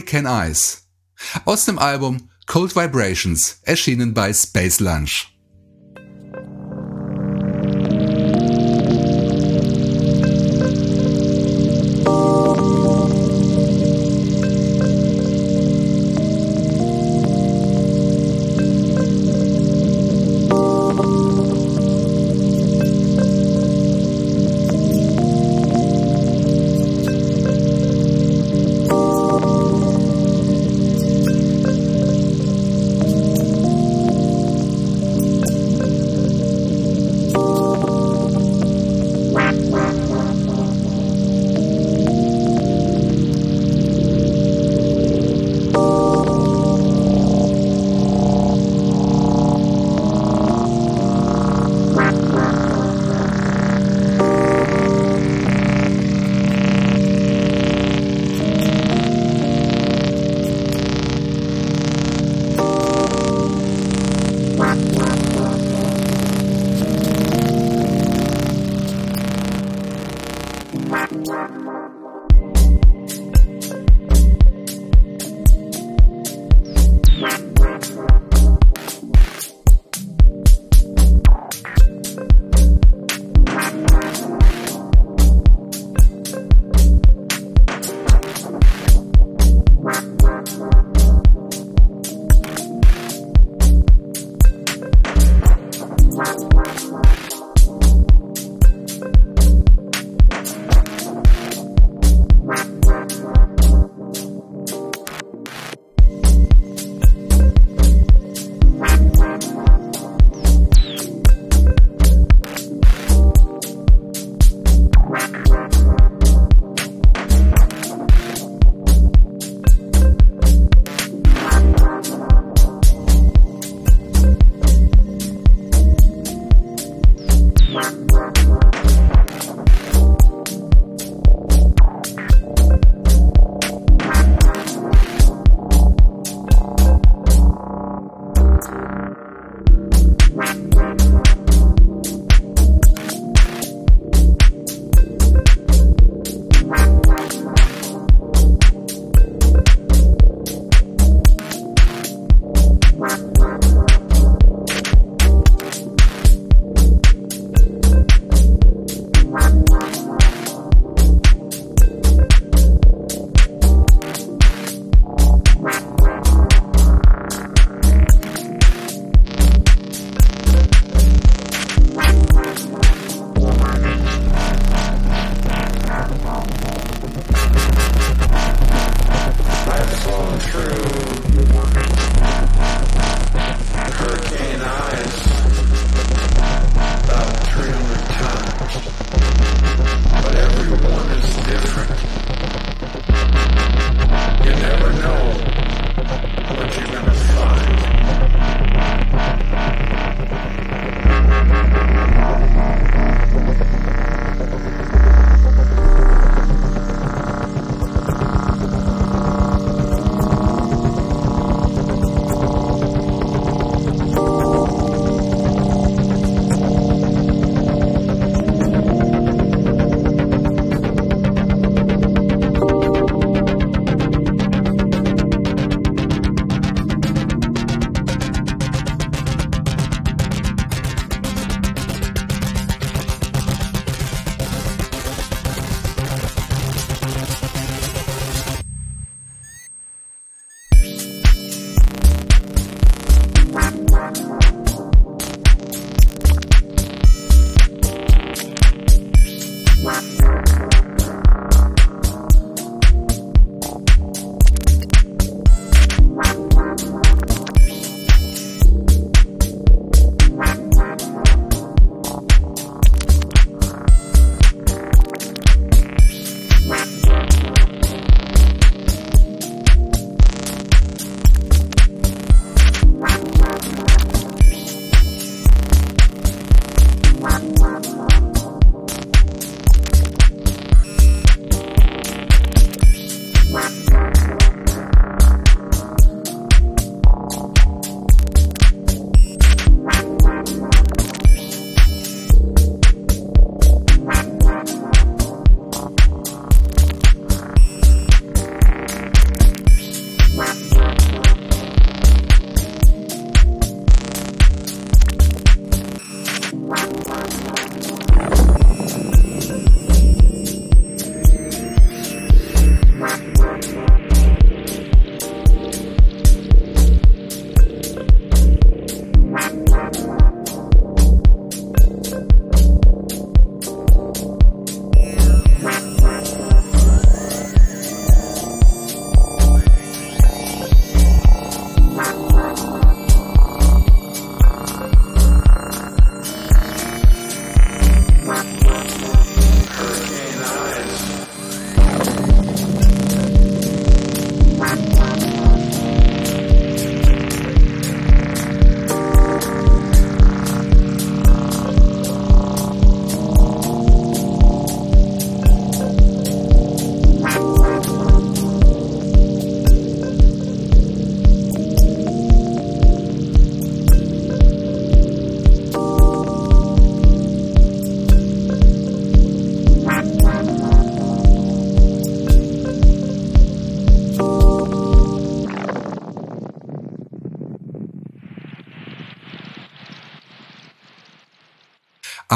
Hurricane Eyes aus dem Album Cold Vibrations, erschienen bei Space Lunch.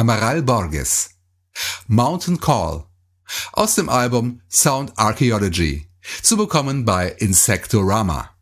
Amaral Borges. Mountain Call aus dem Album Sound Archaeology zu bekommen bei Insectorama.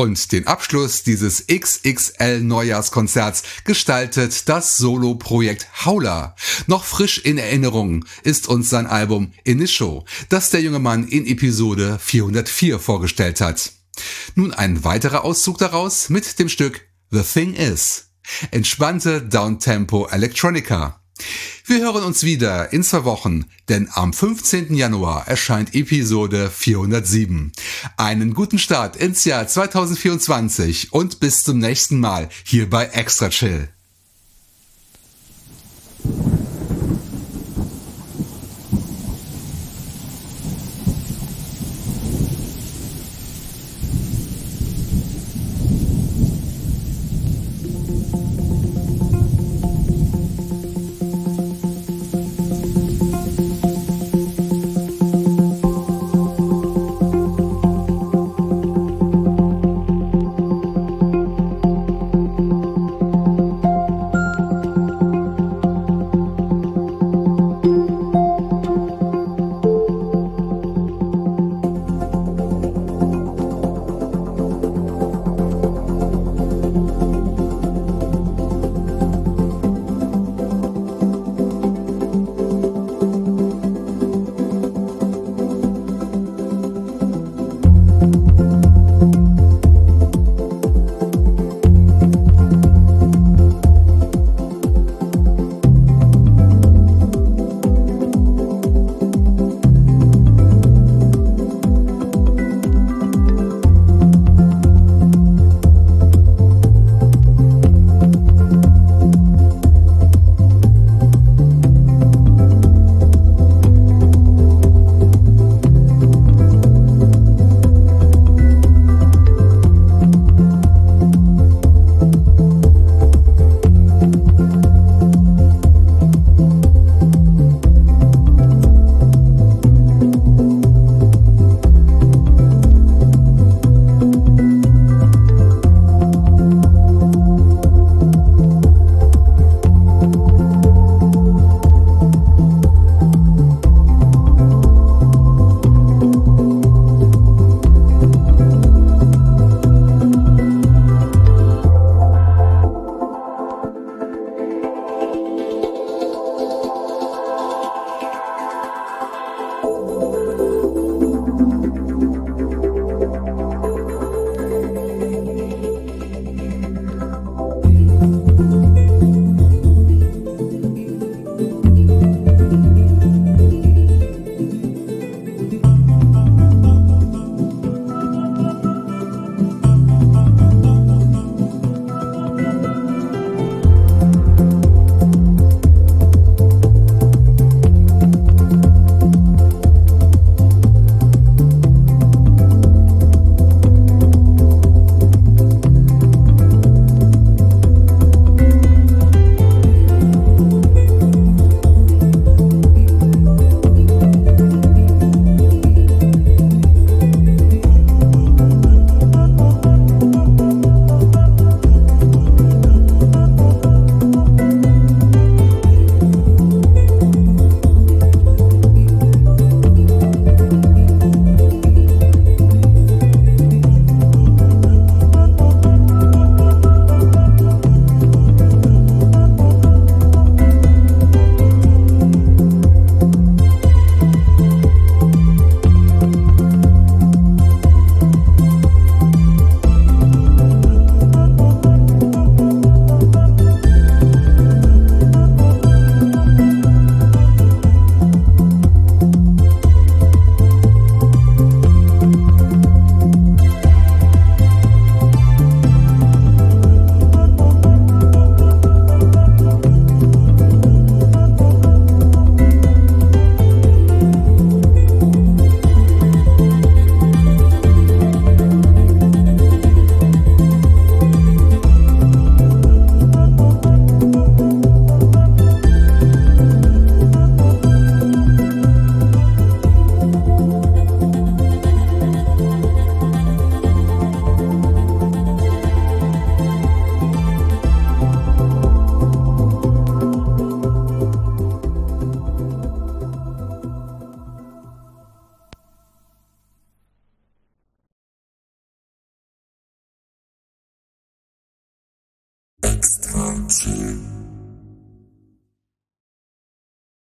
Und den Abschluss dieses XXL Neujahrskonzerts gestaltet das Solo-Projekt Howler. Noch frisch in Erinnerung ist uns sein Album Initio, das der junge Mann in Episode 404 vorgestellt hat. Nun ein weiterer Auszug daraus mit dem Stück The Thing Is. Entspannte Downtempo Electronica. Wir hören uns wieder in zwei Wochen, denn am 15. Januar erscheint Episode 407. Einen guten Start ins Jahr 2024 und bis zum nächsten Mal hier bei Extra Chill.